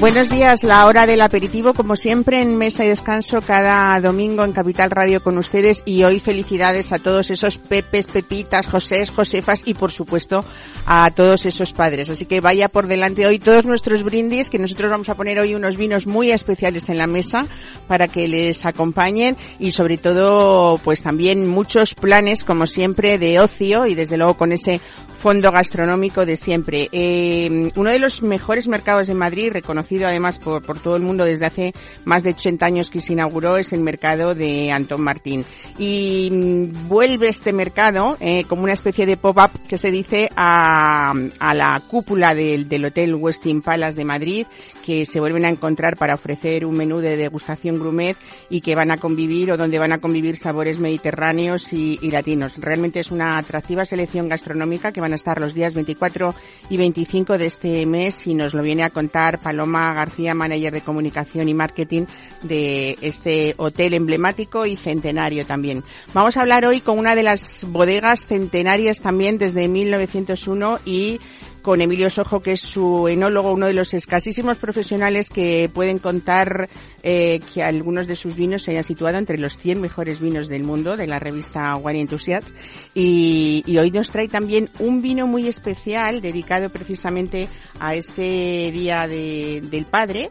Buenos días, la hora del aperitivo, como siempre en Mesa y Descanso cada domingo en Capital Radio con ustedes y hoy felicidades a todos esos Pepes, Pepitas, Josés, Josefas y por supuesto a todos esos padres. Así que vaya por delante hoy todos nuestros brindis que nosotros vamos a poner hoy unos vinos muy especiales en la mesa para que les acompañen y sobre todo pues también muchos planes como siempre de ocio y desde luego con ese fondo gastronómico de siempre. Eh, uno de los mejores mercados de Madrid, reconocido además por, por, todo el mundo desde hace más de 80 años que se inauguró, es el mercado de Antón Martín. Y mm, vuelve este mercado eh, como una especie de pop-up que se dice a, a la cúpula del, del Hotel Westin Palace de Madrid, que se vuelven a encontrar para ofrecer un menú de degustación gourmet y que van a convivir o donde van a convivir sabores mediterráneos y, y latinos. Realmente es una atractiva selección gastronómica que van a estar los días 24 y 25 de este mes y nos lo viene a contar Paloma García, manager de comunicación y marketing de este hotel emblemático y centenario también. Vamos a hablar hoy con una de las bodegas centenarias también desde 1901 y con Emilio Sojo, que es su enólogo, uno de los escasísimos profesionales que pueden contar eh, que algunos de sus vinos se hayan situado entre los 100 mejores vinos del mundo de la revista Wine Enthusiasts. Y, y hoy nos trae también un vino muy especial dedicado precisamente a este Día de, del Padre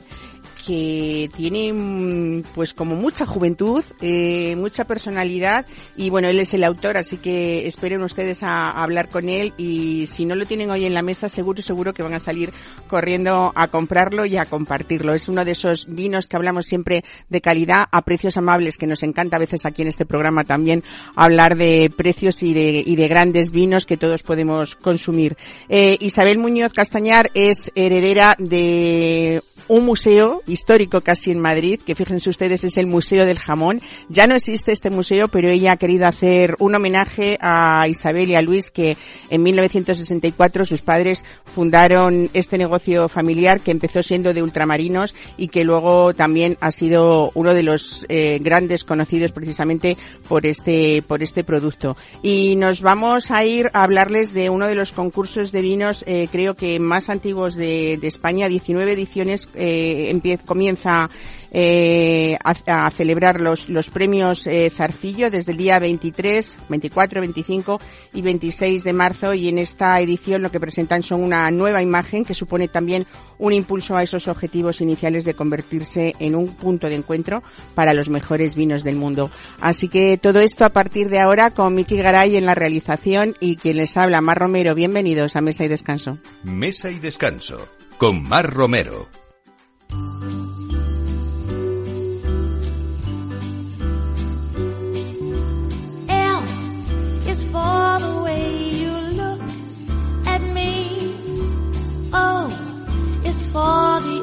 que tiene pues como mucha juventud, eh, mucha personalidad y bueno, él es el autor, así que esperen ustedes a, a, hablar con él y si no lo tienen hoy en la mesa, seguro, seguro que van a salir corriendo a comprarlo y a compartirlo. Es uno de esos vinos que hablamos siempre de calidad a precios amables, que nos encanta a veces aquí en este programa también hablar de precios y de, y de grandes vinos que todos podemos consumir. Eh, Isabel Muñoz Castañar es heredera de un museo histórico casi en Madrid, que fíjense ustedes es el Museo del Jamón. Ya no existe este museo, pero ella ha querido hacer un homenaje a Isabel y a Luis, que en 1964 sus padres fundaron este negocio familiar que empezó siendo de ultramarinos y que luego también ha sido uno de los eh, grandes conocidos precisamente por este, por este producto. Y nos vamos a ir a hablarles de uno de los concursos de vinos, eh, creo que más antiguos de, de España, 19 ediciones eh, empieza, comienza eh, a, celebrar los, los premios eh, Zarcillo desde el día 23, 24, 25 y 26 de marzo y en esta edición lo que presentan son una nueva imagen que supone también un impulso a esos objetivos iniciales de convertirse en un punto de encuentro para los mejores vinos del mundo. Así que todo esto a partir de ahora con Miki Garay en la realización y quien les habla, Mar Romero. Bienvenidos a Mesa y Descanso. Mesa y Descanso con Mar Romero.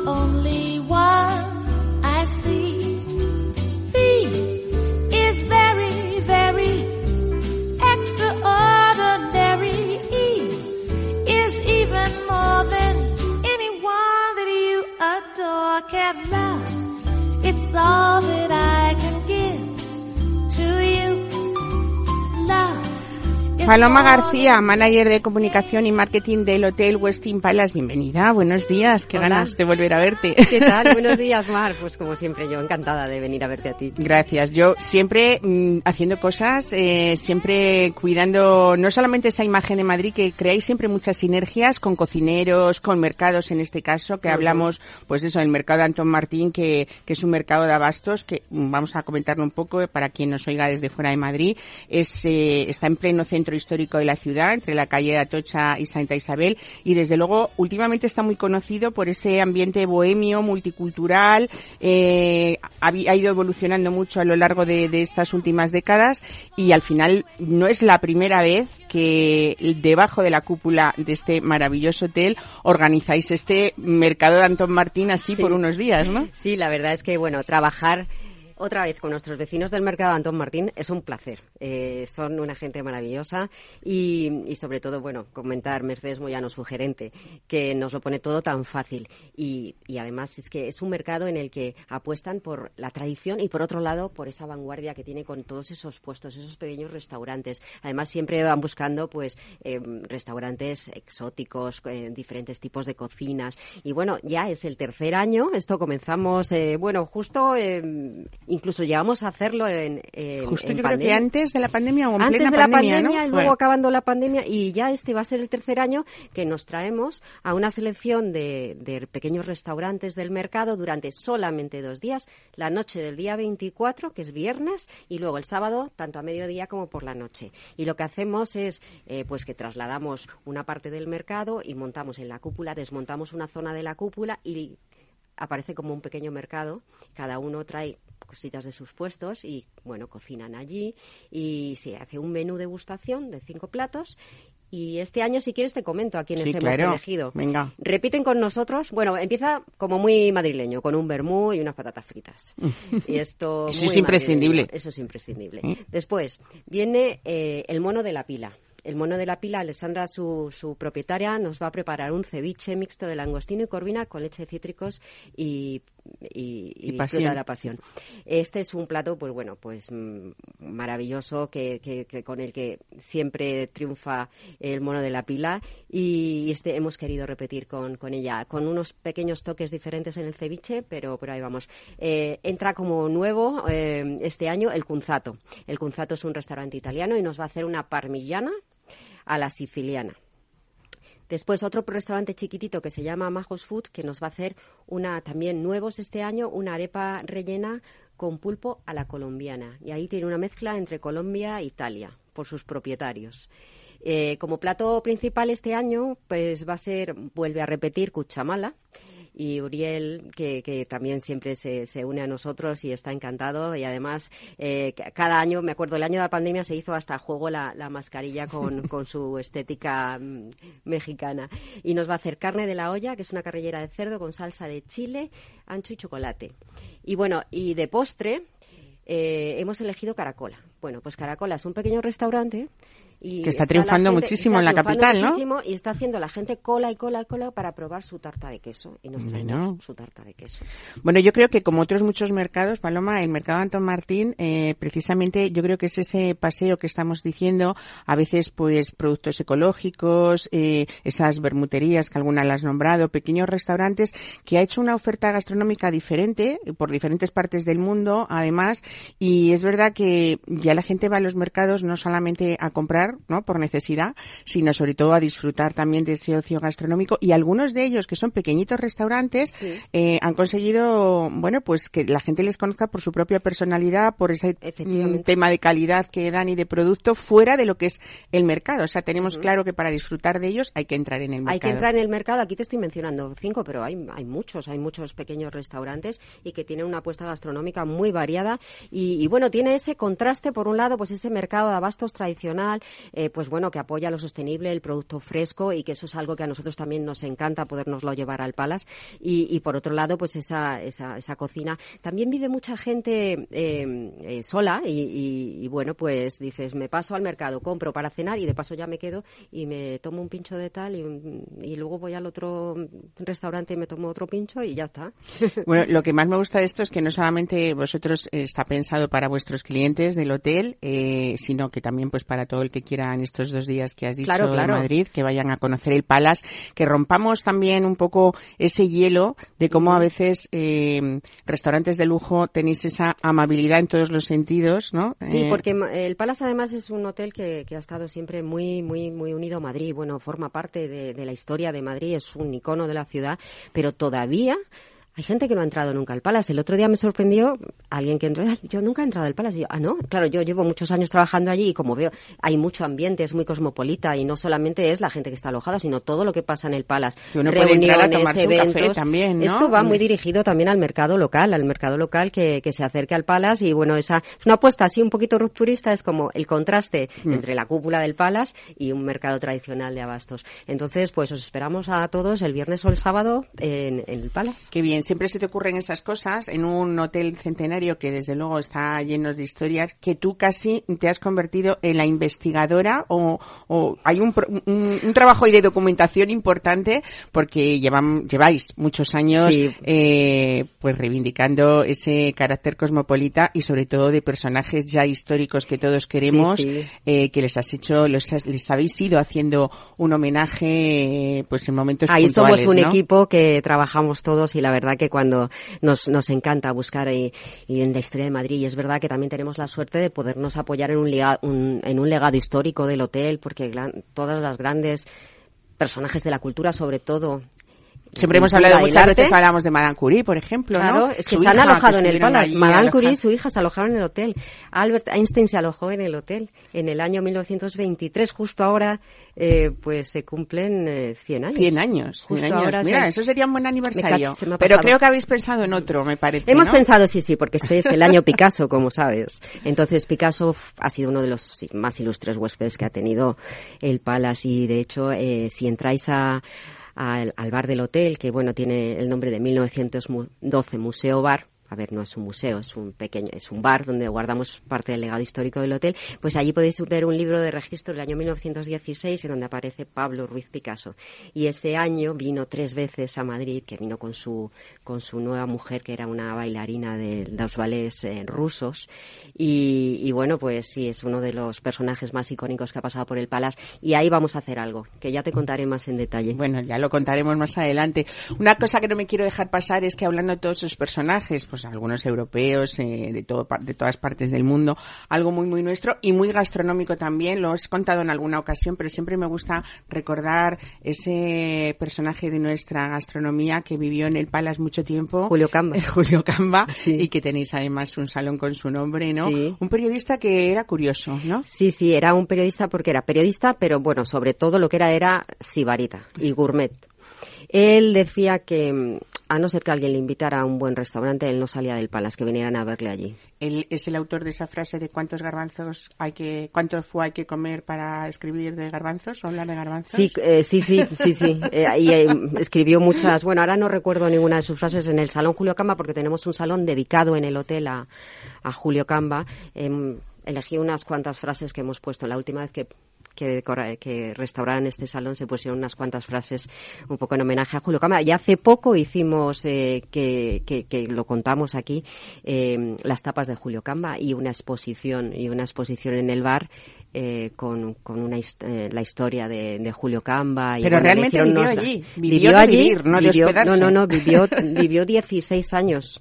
Only one I see. V is very, Paloma García, manager de comunicación y marketing del Hotel Westin Palace. Bienvenida, buenos días, qué Hola. ganas de volver a verte. ¿Qué tal? buenos días, Mar. Pues como siempre, yo encantada de venir a verte a ti. Gracias. Yo siempre mmm, haciendo cosas, eh, siempre cuidando no solamente esa imagen de Madrid, que creáis siempre muchas sinergias con cocineros, con mercados en este caso, que uh -huh. hablamos, pues eso, el mercado de Antón Martín, que, que es un mercado de abastos, que mm, vamos a comentarlo un poco para quien nos oiga desde fuera de Madrid. Es, eh, está en pleno centro histórico de la ciudad, entre la calle de Atocha y Santa Isabel, y desde luego últimamente está muy conocido por ese ambiente bohemio, multicultural, eh, ha, ha, ido evolucionando mucho a lo largo de, de, estas últimas décadas y al final no es la primera vez que debajo de la cúpula de este maravilloso hotel organizáis este mercado de Antón Martín así sí. por unos días, ¿no? Sí, la verdad es que bueno, trabajar Otra vez con nuestros vecinos del mercado Antón Martín es un placer. Eh, son una gente maravillosa y, sobre todo, bueno, comentar Mercedes Moyano, su gerente, que nos lo pone todo tan fácil. Y, y, además es que es un mercado en el que apuestan por la tradición y por otro lado por esa vanguardia que tiene con todos esos puestos, esos pequeños restaurantes. Además siempre van buscando pues eh, restaurantes exóticos, eh, diferentes tipos de cocinas. Y bueno, ya es el tercer año. Esto comenzamos, eh, bueno, justo, incluso llegamos a hacerlo en, justo en yo creo que antes de la pandemia o en antes plena de la pandemia, pandemia ¿no? y luego acabando la pandemia y ya este va a ser el tercer año que nos traemos a una selección de, de pequeños restaurantes del mercado durante solamente dos días, la noche del día 24, que es viernes, y luego el sábado, tanto a mediodía como por la noche. Y lo que hacemos es, eh, pues que trasladamos una parte del mercado y montamos en la cúpula, desmontamos una zona de la cúpula y aparece como un pequeño mercado. Cada uno trae cositas de sus puestos y, bueno, cocinan allí y se hace un menú degustación de cinco platos y este año, si quieres, te comento a quienes Sí, hemos claro. elegido. Venga. Repiten con nosotros. Bueno, empieza como muy madrileño, con un vermú y unas patatas fritas. Y esto Eso es imprescindible. madrileño. Eso es imprescindible. ¿Eh? Después viene eh, el mono de la pila. El mono de la pila, Alessandra, su, su propietaria, nos va a preparar un ceviche mixto de langostino y corvina con leche de cítricos y, y, Y y pasión. fruta de la pasión. Este es un plato, pues bueno, pues mm, maravilloso que, que- que con el que siempre triunfa el mono de la pila y este hemos querido repetir con, con ella, con unos pequeños toques diferentes en el ceviche, pero ahí vamos. Eh, entra como nuevo eh, este año el Cunzato. El Cunzato es un restaurante italiano y nos va a hacer una parmigiana a la siciliana. Después otro restaurante chiquitito que se llama Majos Food que nos va a hacer una también nuevos este año una arepa rellena con pulpo a la colombiana y ahí tiene una mezcla entre Colombia e Italia por sus propietarios. Eh, como plato principal este año pues va a ser vuelve a repetir cuchamala y Uriel, que, que también siempre se, se une a nosotros y está encantado. Y además, eh, ca- cada año, me acuerdo, el año de la pandemia se hizo hasta juego la, la mascarilla con, con su estética mm, mexicana. Y nos va a hacer carne de la olla, que es una carrillera de cerdo con salsa de chile, ancho y chocolate. Y bueno, y de postre, eh, hemos elegido Caracola. Bueno, pues Caracola es un pequeño restaurante. Y Que está triunfando gente- muchísimo está en la capital, ¿no? Y está haciendo la gente cola y cola y cola para probar su tarta de queso. Y nos Bueno. su tarta de queso. Bueno, yo creo que como otros muchos mercados, Paloma, el mercado Antón Martín, eh, precisamente yo creo que es ese paseo que estamos diciendo, a veces pues productos ecológicos, eh, esas bermuterías que alguna las has nombrado, pequeños restaurantes, que ha hecho una oferta gastronómica diferente eh, por diferentes partes del mundo, además, y es verdad que ya la gente va a los mercados no solamente a comprar, ¿no? Por necesidad, sino sobre todo a disfrutar también de ese ocio gastronómico y algunos de ellos que son pequeñitos restaurantes Sí. eh, han conseguido, bueno, pues que la gente les conozca por su propia personalidad, por ese mm, tema de calidad que dan y de producto fuera de lo que es el mercado. O sea, tenemos claro que para disfrutar de ellos hay que entrar en el mercado. Hay que entrar en el mercado. Aquí te estoy mencionando cinco, pero hay, hay muchos. Hay muchos pequeños restaurantes y que tienen una apuesta gastronómica muy variada. Y, y, bueno, tiene ese contraste, por un lado, pues ese mercado de abastos tradicional, eh, pues bueno, que apoya lo sostenible, el producto fresco y que eso es algo que a nosotros también nos encanta podernoslo llevar al Palas. Y, y por otro lado, pues esa, esa, esa cocina. También vive mucha gente eh, eh, sola y, y- y, bueno, pues dices, me paso al mercado, compro para cenar y de paso ya me quedo y me tomo un pincho de tal y luego voy al otro restaurante y me tomo otro pincho y ya está. Bueno, lo que más me gusta de esto es que no solamente vosotros eh, está pensado para vuestros clientes del hotel, eh, sino que también pues para todo el que quiera en estos dos días que has dicho Claro, de. Madrid, que vayan a conocer el Palace, que rompamos también un poco ese hielo de cómo a veces eh, restaurantes de lujo tenéis esa amabilidad en todos los sentidos, ¿no? Sí, Eh, porque el Palace además es un hotel que, que ha estado siempre muy, muy, muy unido a Madrid. Bueno, forma parte de, de la historia de Madrid, es un icono de la ciudad, pero todavía hay gente que no ha entrado nunca al Palace. El otro día me sorprendió alguien que entró, "Ah, yo nunca he entrado al Palace. Y yo, ah, no, claro, yo llevo muchos años trabajando allí y como veo, hay mucho ambiente, es muy cosmopolita y no solamente es la gente que está alojada, sino todo lo que pasa en el Palace. Que uno puede entrar a Reuniones, un café eventos. también, ¿no? Esto va muy dirigido también al mercado local, al mercado local que, que se acerque al Palace y bueno, esa es una apuesta así un poquito rupturista, es como el contraste Mm. entre la cúpula del Palace y un mercado tradicional de abastos. Entonces, pues os esperamos a todos el viernes o el sábado en, en el Palace. Qué bien. Siempre se te ocurren esas cosas en un hotel centenario que desde luego está lleno de historias, que tú casi te has convertido en la investigadora o, o hay un, un, un trabajo ahí de documentación importante porque llevan, lleváis muchos años Sí. eh, pues reivindicando ese carácter cosmopolita y sobre todo de personajes ya históricos que todos queremos, Sí, sí. eh, que les has hecho, los les habéis ido haciendo un homenaje pues en momentos Ahí somos un ¿no? equipo que trabajamos todos y la verdad que cuando nos, nos encanta buscar y, en la historia de Madrid y es verdad que también tenemos la suerte de podernos apoyar en un, en un legado histórico del hotel porque todas las grandes personajes de la cultura sobre todo Siempre hemos hablado muchas arte, veces, hablamos de Madame Curie, por ejemplo, Claro, ¿no? es que se han alojado en el allí Madame. Curie y su hija se alojaron en el hotel. Albert Einstein se alojó en el hotel en el año 1923. Justo ahora, eh, pues se cumplen eh, 100 años. 100 años, 100 Justo años. ahora Mira, se- eso sería un buen aniversario. Pero creo que habéis pensado en otro, me parece, Hemos ¿no? pensado, sí, sí, porque este es el año Picasso, como sabes. Entonces, Picasso ha sido uno de los más ilustres huéspedes que ha tenido el Palace y, de hecho, eh, si entráis a, al, al bar del hotel, que, bueno, tiene el nombre de 1912 Museo Bar, a ver, no es un museo, es un pequeño, es un bar donde guardamos parte del legado histórico del hotel, pues allí podéis ver un libro de registro del año 1916 en donde aparece Pablo Ruiz Picasso. Y ese año vino tres veces a Madrid, que vino con su, con su nueva mujer, que era una bailarina de, los ballets eh, rusos. Y, y bueno, pues sí, es uno de los personajes más icónicos que ha pasado por el Palace. Y ahí vamos a hacer algo, que ya te contaré más en detalle. Bueno, ya lo contaremos más adelante. Una cosa que no me quiero dejar pasar es que hablando de todos esos personajes, pues algunos europeos, eh, de, todo, de todas partes del mundo, algo muy, muy nuestro y muy gastronómico también, lo has contado en alguna ocasión, pero siempre me gusta recordar ese personaje de nuestra gastronomía que vivió en el Palace mucho tiempo. Julio Camba. Julio Camba, Sí. y que tenéis además un salón con su nombre, ¿no? Sí. Un periodista que era curioso, ¿no? Sí, sí, era un periodista porque era periodista, pero bueno, sobre todo lo que era era sibarita y gourmet. Él decía que a no ser que alguien le invitara a un buen restaurante, él no salía del Palace, que vinieran a verle allí. Él es el autor de esa frase de cuántos garbanzos hay que, cuántos fue hay que comer para escribir de garbanzos o hablar de garbanzos. Sí, eh, sí, sí, sí, sí. Eh, y eh, escribió muchas. Bueno, ahora no recuerdo ninguna de sus frases en el Salón Julio Camba porque tenemos un salón dedicado en el hotel a, a Julio Camba. Em, elegí unas cuantas frases que hemos puesto la última vez que que, que restauraron este salón se pusieron unas cuantas frases un poco en homenaje a Julio Camba. Y hace poco hicimos, eh, que, que, que lo contamos aquí, eh, las tapas de Julio Camba y una exposición, y una exposición en el bar eh, con, con una eh, la historia de, de Julio Camba. Y, Pero bueno, realmente vivió unos- allí, vivió vivir, no de vivió- hospedarse. No, no, no, vivió, vivió 16 años.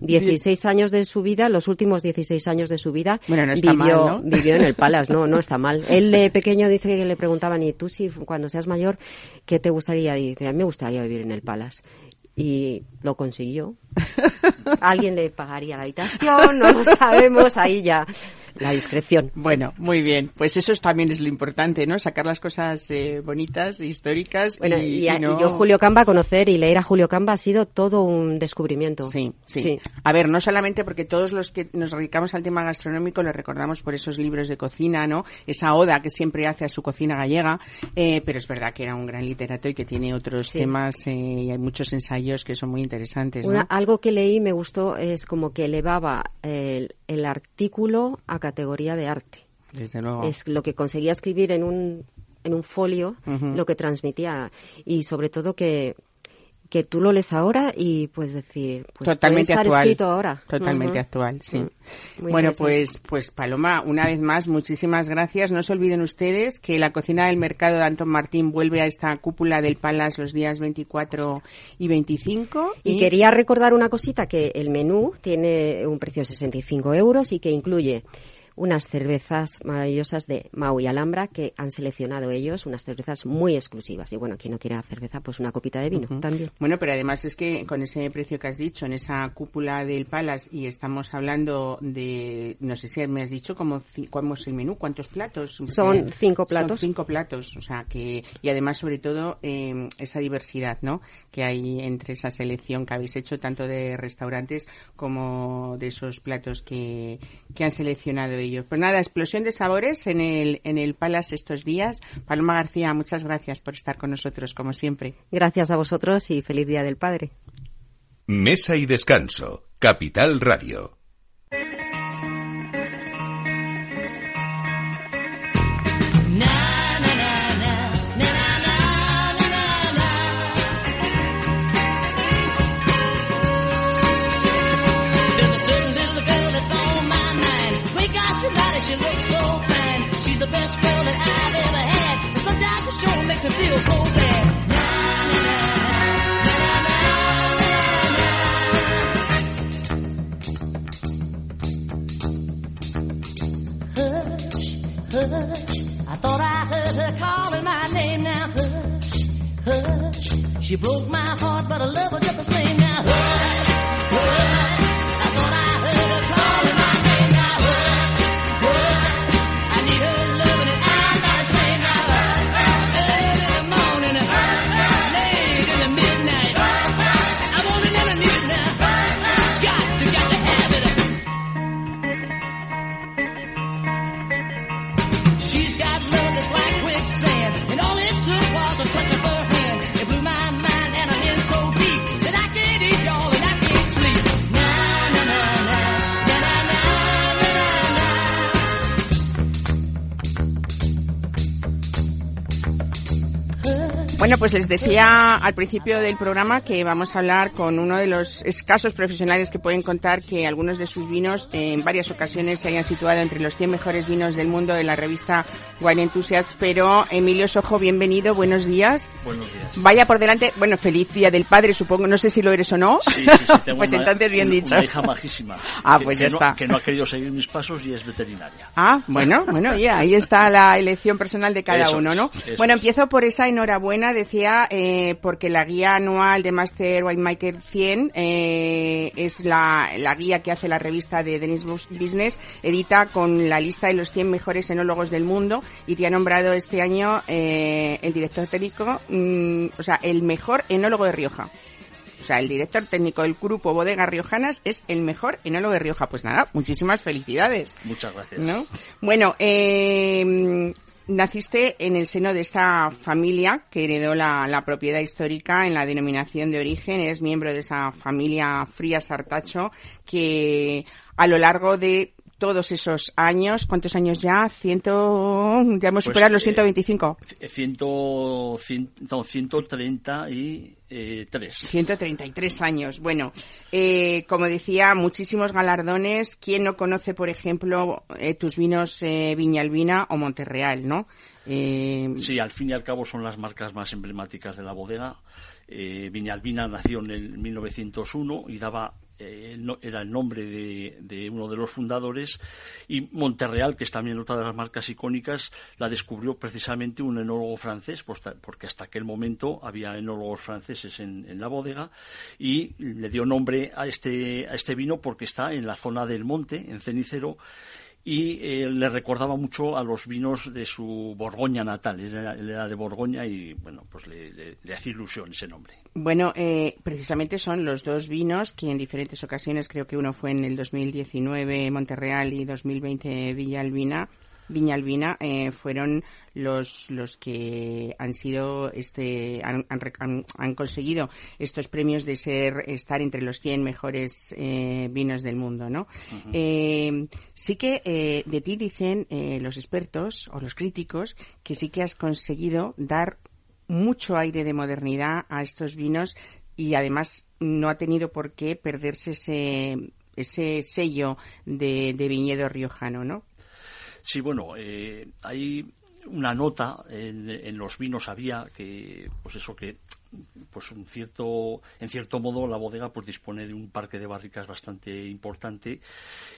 16 años de su vida, los últimos 16 años de su vida, Bueno, no está vivió, mal, ¿no? vivió en el Palace, no, no está mal. Él de pequeño dice que le preguntaban, ¿y tú si cuando seas mayor, qué te gustaría? Y dice, a mí me gustaría vivir en el Palace. Y lo consiguió. ¿Alguien le pagaría la habitación? No lo sabemos, ahí ya la discreción. Bueno, muy bien. Pues eso es- también es lo importante, ¿no? Sacar las cosas eh, bonitas, históricas Bueno, y, y, a- y no... yo Julio Camba, conocer y leer a Julio Camba ha sido todo un descubrimiento. Sí, sí, A ver, no solamente porque todos los que nos dedicamos al tema gastronómico le recordamos por esos libros de cocina, ¿no? Esa oda que siempre hace a su cocina gallega, eh, pero es verdad que era un gran literato y que tiene otros Sí. temas eh, y hay muchos ensayos que son muy interesantes, ¿no? Una- algo que leí me gustó es como que elevaba el, el artículo a categoría de arte. Desde luego. Es lo que conseguía escribir en un, en un folio, lo que transmitía. Y sobre todo que, que tú lo lees ahora y puedes decir, pues totalmente estar actual. escrito ahora. Totalmente actual, sí. Muy Bueno, pues, pues Paloma, una vez más, muchísimas gracias. No se olviden ustedes que la cocina del mercado de Antón Martín vuelve a esta cúpula del Palace los días 24 y 25. Y quería recordar una cosita, que el menú tiene un precio de 65 euros y que incluye unas cervezas maravillosas de Mau y Alhambra que han seleccionado ellos, unas cervezas muy exclusivas. Y bueno, quien no quiera cerveza, pues una copita de vino también. Bueno, pero además es que con ese precio que has dicho, en esa cúpula del Palace, y estamos hablando de, no sé si me has dicho como, ci- cómo es el menú, cuántos platos. Son Eh, cinco Son platos. cinco platos, o sea que, y además sobre todo eh, esa diversidad, ¿no? Que hay entre esa selección que habéis hecho tanto de restaurantes como de esos platos que, que han seleccionado ellos. Pues nada, explosión de sabores en el, en el Palace estos días. Paloma García, muchas gracias por estar con nosotros, como siempre. Gracias a vosotros y feliz Día del Padre. Mesa y descanso. Capital Radio. Na. Hush, hush. I thought I heard her calling my name now. Hush, hush. She broke my heart, but I love pues les decía al principio del programa que vamos a hablar con uno de los escasos profesionales que pueden contar que algunos de sus vinos en varias ocasiones se hayan situado entre los 100 mejores vinos del mundo de la revista Wine Enthusiasts. Pero Emilio Sojo, bienvenido, buenos días. Buenos días. Vaya por delante, bueno, feliz Día del Padre, supongo, no sé si lo eres o no. Sí, sí, sí, tengo pues una- entonces bien una- dicho. Una hija majísima. Ah, que- pues que ya no- está. Que no ha querido seguir mis pasos y es veterinaria. Ah, bueno, bueno, ya, ahí está la elección personal de cada Eso uno, ¿no? Bueno, empiezo por esa enhorabuena, decía, eh, porque la guía anual de Master Winemaker 100 eh, es la, la guía que hace la revista de Denis Bus- Business, edita con la lista de los 100 mejores enólogos del mundo y te ha nombrado este año eh, el director técnico, mm, o sea, el mejor enólogo de Rioja. O sea, el director técnico del grupo Bodegas Riojanas es el mejor enólogo de Rioja. Pues nada, muchísimas felicidades. Muchas gracias. ¿no? Bueno, eh, naciste en el seno de esta familia que heredó la, propiedad histórica en la denominación de origen. Eres miembro de esa familia Frías Artacho que a lo largo de todos esos años, ¿cuántos años ya? Ciento, ya hemos Pues, superado los eh, 125. C- Ciento, cien- no, 133. 133 años. Bueno, eh, como decía, muchísimos galardones. ¿Quién no conoce, por ejemplo, eh, tus vinos eh, Viñalbina o Monterreal, no? Eh, Sí, al fin y al cabo son las marcas más emblemáticas de la bodega. Eh, Viñalbina nació en el 1901 y daba eh, era el nombre de, uno de los fundadores y Monterreal, que es también otra de las marcas icónicas, la descubrió precisamente un enólogo francés, pues porque hasta aquel momento había enólogos franceses en, en la bodega y le dio nombre a este, a este vino porque está en la zona del monte, en Cenicero, y eh, le recordaba mucho a los vinos de su Borgoña natal. Él era, de Borgoña y, bueno, pues le, hacía ilusión ese nombre. Bueno, eh, precisamente son los dos vinos que en diferentes ocasiones, creo que uno fue en el 2019 Monterreal y 2020 Villalbina, Viñalbina, eh, fueron los, los que han sido, este, han, han conseguido estos premios de ser, estar entre los 100 mejores eh, vinos del mundo, ¿no? Eh, sí que eh, de ti dicen los expertos o los críticos que sí que has conseguido dar mucho aire de modernidad a estos vinos y además no ha tenido por qué perderse ese, ese sello de, de viñedo riojano, ¿no? Sí, bueno, eh, hay una nota en, en los vinos había que, pues eso que, pues un cierto, en cierto modo la bodega pues dispone de un parque de barricas bastante importante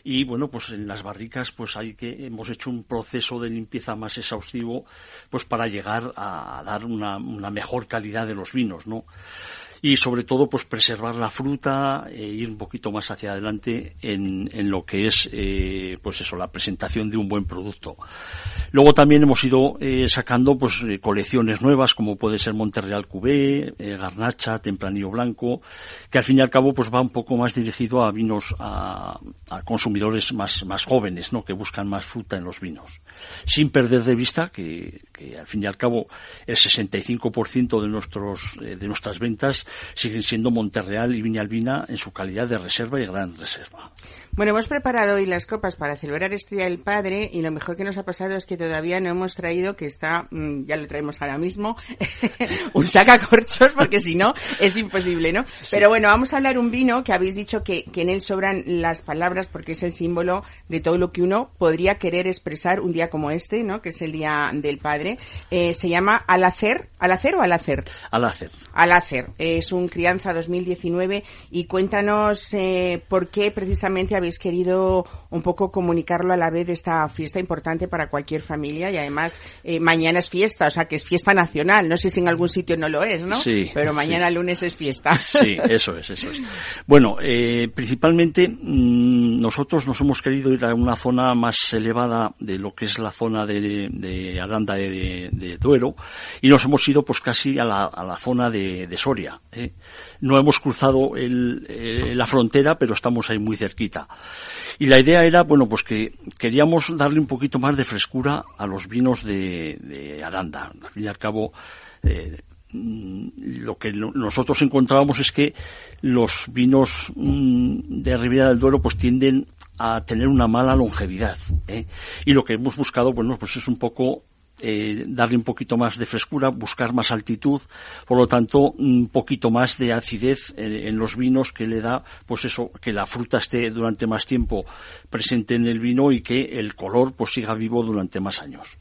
y bueno, pues en las barricas pues hay que hemos hecho un proceso de limpieza más exhaustivo pues para llegar a dar una, una mejor calidad de los vinos, ¿no? Y sobre todo pues preservar la fruta e ir un poquito más hacia adelante en, en lo que es eh, pues eso la presentación de un buen producto Luego también hemos ido eh, sacando pues eh, colecciones nuevas como puede ser Monterreal Cubé, eh, Garnacha, Tempranillo Blanco, que al fin y al cabo pues va un poco más dirigido a vinos a, a consumidores más más jóvenes, ¿no? Que buscan más fruta en los vinos, sin perder de vista que, que al fin y al cabo el 65% de nuestros de nuestras ventas siguen siendo Monterreal y Viñalbina en su calidad de reserva y gran reserva. Bueno, hemos preparado hoy las copas para celebrar este Día del Padre y lo mejor que nos ha pasado es que todavía no hemos traído, que está, mm, ya lo traemos ahora mismo, un sacacorchos porque si no es imposible, ¿no? Pero bueno, vamos a hablar un vino que habéis dicho que, que en él sobran las palabras porque es el símbolo de todo lo que uno podría querer expresar un día como este, ¿no? Que es el Día del Padre. Eh, se llama Alacer, ¿Alacer o Alacer? Alacer. Alacer. Es un crianza 2019 y cuéntanos eh, por qué precisamente habéis querido un poco comunicarlo a la vez de esta fiesta importante para cualquier familia y además eh, mañana es fiesta, o sea que es fiesta nacional. No sé si en algún sitio no lo es, ¿no? Sí, Pero mañana sí. lunes es fiesta. Sí, eso es, eso es. Bueno, eh, principalmente mm, nosotros nos hemos querido ir a una zona más elevada de lo que es la zona de, de Aranda de, de- de Duero y nos hemos ido pues casi a la, a la zona de, de Soria. ¿eh? No hemos cruzado el- eh, la frontera, pero estamos ahí muy cerquita. Y la idea era, bueno, pues que queríamos darle un poquito más de frescura a los vinos de, de Aranda. Al fin y al cabo, eh, lo que no- nosotros encontrábamos es que los vinos mm, de Ribera del Duero pues tienden a tener una mala longevidad. ¿eh? Y lo que hemos buscado, bueno, pues es un poco eh, darle un poquito más de frescura, buscar más altitud, por lo tanto, un poquito más de acidez en, en los vinos que le da, pues eso, que la fruta esté durante más tiempo presente en el vino y que el color pues siga vivo durante más años.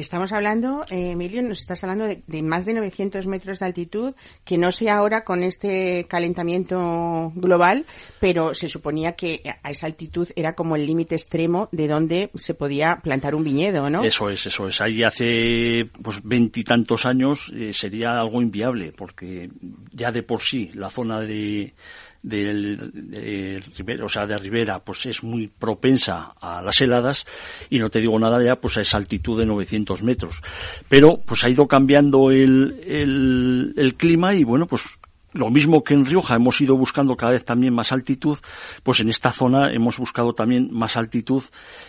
Estamos hablando, eh, Emilio, nos estás hablando de, de más de 900 metros de altitud, que no sé ahora con este calentamiento global, pero se suponía que a esa altitud era como el límite extremo de donde se podía plantar un viñedo, ¿no? Eso es, eso es. Ahí hace pues veintitantos años eh, sería algo inviable, porque ya de por sí la zona de del de Ribera, o sea, de Ribera, pues es muy propensa a las heladas y no te digo nada ya pues a esa altitud de 900 metros. Pero pues ha ido cambiando el, el, el clima y bueno, pues lo mismo que en Rioja hemos ido buscando cada vez también más altitud, pues en esta zona hemos buscado también más altitud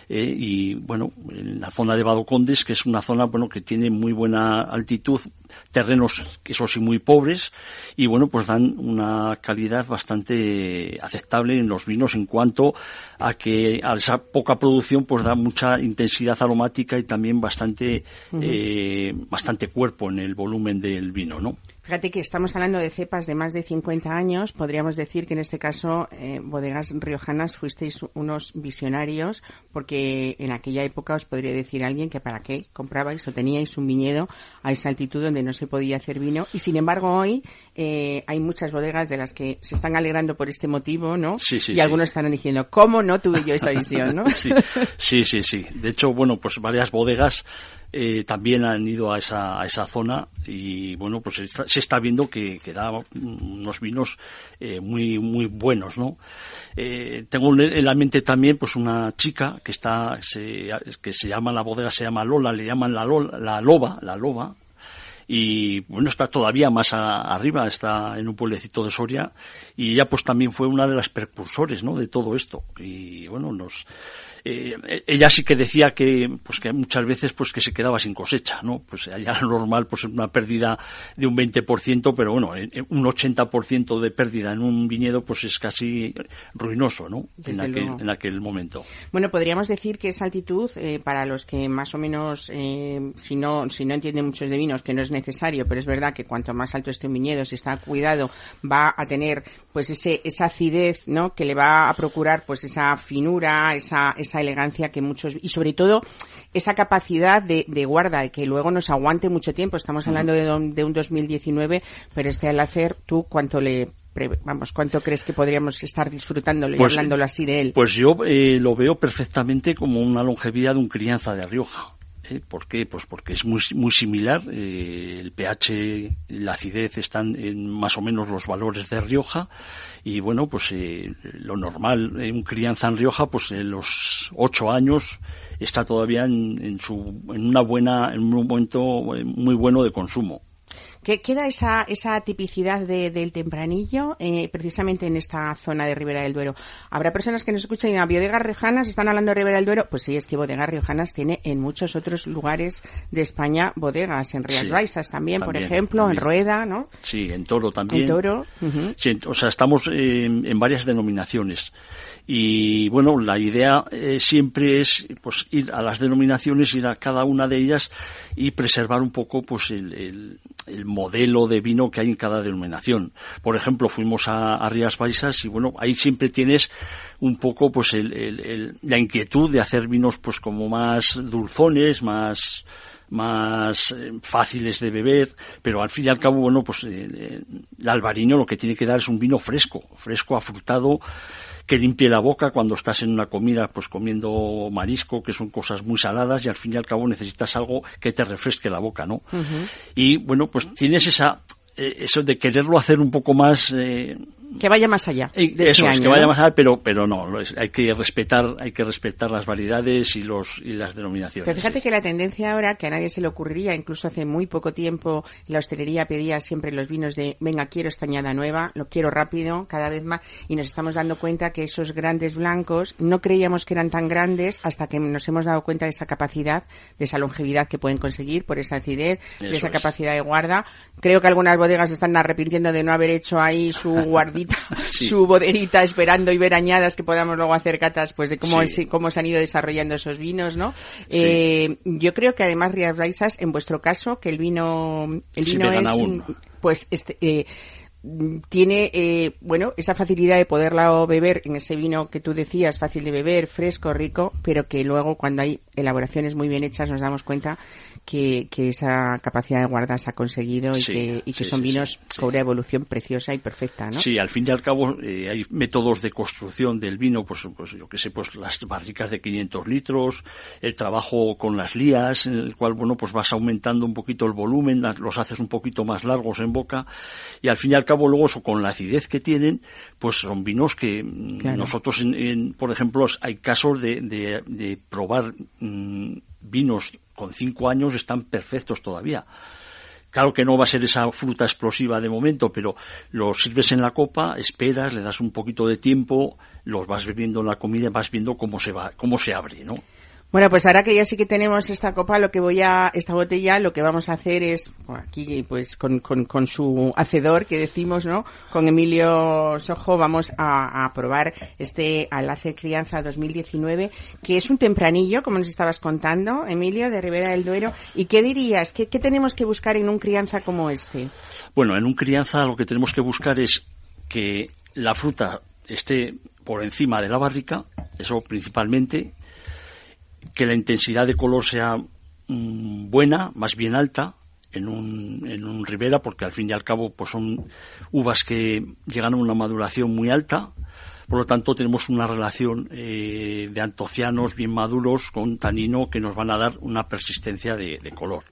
eh, y bueno, en la zona de Badocondes, que es una zona bueno que tiene muy buena altitud, terrenos eso sí muy pobres y bueno pues dan una calidad bastante aceptable en los vinos en cuanto a que a esa poca producción pues da mucha intensidad aromática y también bastante eh, bastante cuerpo en el volumen del vino, ¿no? Fíjate que estamos hablando de cepas de más de 50 años. Podríamos decir que en este caso, eh, bodegas riojanas, fuisteis unos visionarios, porque en aquella época os podría decir alguien que para qué comprabais o teníais un viñedo a esa altitud donde no se podía hacer vino. Y sin embargo, hoy eh, hay muchas bodegas de las que se están alegrando por este motivo, ¿no? Sí, sí, y sí. algunos estarán diciendo, ¿cómo no tuve yo esa visión, no? sí, sí, sí, sí. De hecho, bueno, pues varias bodegas eh, también han ido a esa, a esa zona y bueno, pues se está, se está viendo que, que da unos vinos eh, muy, muy buenos, ¿no? Eh, tengo en la mente también pues una chica que está, se, que se llama, la bodega se llama Lola, le llaman la, Lola, la Loba, la Loba, y bueno, está todavía más a- arriba, está en un pueblecito de Soria y ella pues también fue una de las precursores, ¿no? De todo esto y bueno, nos eh, ella sí que decía que pues que muchas veces pues que se quedaba sin cosecha, ¿no? Pues allá normal pues una pérdida de un 20%, pero bueno, en- en un 80% de pérdida en un viñedo pues es casi ruinoso, ¿no? En aquel, en aquel momento. Bueno, podríamos decir que esa altitud, eh, para los que más o menos, eh, si no si no entienden muchos de vinos, que no es necesario, pero es verdad que cuanto más alto esté un viñedo, si está cuidado, va a tener pues ese esa acidez, ¿no? Que le va a procurar pues esa finura, esa esa elegancia que muchos y sobre todo esa capacidad de, de guarda y que luego nos aguante mucho tiempo. Estamos hablando de, don- de un 2019, pero este al hacer, tú cuánto le vamos, cuánto crees que podríamos estar disfrutándolo y Pues, hablándolo así de él. Pues yo eh, lo veo perfectamente como una longevidad de un crianza de Rioja. ¿Eh? ¿Por qué? Pues porque es muy, muy similar. eh, el pH, la acidez están en más o menos los valores de Rioja. Y bueno, pues eh, lo normal en crianza en Rioja, pues en los ocho años está todavía en, en su, en una buena, en un momento eh, muy bueno de consumo. ¿Qué queda esa, esa tipicidad de- del tempranillo eh, precisamente en esta zona de Ribera del Duero? Habrá personas que nos escuchan y digan, bodegas riojanas, están hablando de Ribera del Duero. Pues sí, es que bodegas riojanas tiene en muchos otros lugares de España bodegas, en Rías Sí, Baixas también, por ejemplo, también. en Rueda, ¿no? Sí, en Toro también. En Toro. Sí, o sea, estamos en, en varias denominaciones. Y bueno, la idea eh, siempre es pues ir a las denominaciones, ir a cada una de ellas y preservar un poco pues el, el- el modelo de vino que hay en cada denominación. Por ejemplo, fuimos a, Rías Baixas y bueno, ahí siempre tienes un poco pues el- el- el- la inquietud de hacer vinos pues como más dulzones, más más eh, fáciles de beber, pero al fin y al cabo, bueno, pues eh, eh, el albariño lo que tiene que dar es un vino fresco, fresco, afrutado, que limpie la boca cuando estás en una comida, pues comiendo marisco, que son cosas muy saladas, y al fin y al cabo necesitas algo que te refresque la boca, ¿no? Y bueno, pues tienes esa, eh, eso de quererlo hacer un poco más, eh, Que vaya más allá. eh, de eso ese es, año, que vaya ¿no? más allá, pero, pero no, es- hay que respetar, hay que respetar las variedades y los, y las denominaciones. Pero fíjate sí. que la tendencia ahora, que a nadie se le ocurriría, incluso hace muy poco tiempo, la hostelería pedía siempre los vinos de, venga, quiero esta añada nueva, lo quiero rápido, cada vez más, y nos estamos dando cuenta que esos grandes blancos no creíamos que eran tan grandes hasta que nos hemos dado cuenta de esa capacidad, de esa longevidad que pueden conseguir por esa acidez, de Eso esa es. capacidad de guarda. Creo que algunas bodegas están arrepintiendo de no haber hecho ahí su Sí. su boderita esperando y ver añadas que podamos luego hacer catas pues de cómo, Sí. es- cómo se han ido desarrollando esos vinos, ¿no? Sí. Eh, yo creo que además Rías Baixas, en vuestro caso, que el vino, el vino es, aún. pues, este, eh, tiene, eh, bueno, esa facilidad de poderla beber en ese vino que tú decías, fácil de beber, fresco, rico, pero que luego cuando hay elaboraciones muy bien hechas nos damos cuenta que, que esa capacidad de guarda se ha conseguido y Sí, que, y que sí, son sí, vinos con una evolución preciosa y perfecta, ¿no? Sí, al fin y al cabo eh, hay métodos de construcción del vino, pues, pues yo que sé, pues las barricas de 500 litros, el trabajo con las lías, en el cual, bueno, pues vas aumentando un poquito el volumen, los haces un poquito más largos en boca, y al fin y al cabo luego eso, con la acidez que tienen, pues son vinos que mm, Claro. nosotros, en, en- por ejemplo, hay casos de, de, de probar mm, vinos con cinco años están perfectos todavía. Claro que no va a ser esa fruta explosiva de momento, pero lo sirves en la copa, esperas, le das un poquito de tiempo, los vas bebiendo en la comida y vas viendo cómo se va, cómo se abre, ¿no? Bueno, pues ahora que ya sí que tenemos esta copa, lo que voy a, esta botella, lo que vamos a hacer es, aquí pues con, con, su hacedor que decimos, ¿no? Con Emilio Sojo vamos a, a probar este Alace Crianza 2019, que es un tempranillo, como nos estabas contando, Emilio, de Ribera del Duero. ¿Y qué dirías? ¿Qué, qué tenemos que buscar en un crianza como este? Bueno, en un crianza lo que tenemos que buscar es que la fruta esté por encima de la barrica, eso principalmente, que la intensidad de color sea mm, buena, más bien alta, en un, en un ribera, porque al fin y al cabo pues son uvas que llegan a una maduración muy alta, por lo tanto tenemos una relación eh, de antocianos bien maduros con tanino que nos van a dar una persistencia de, de color.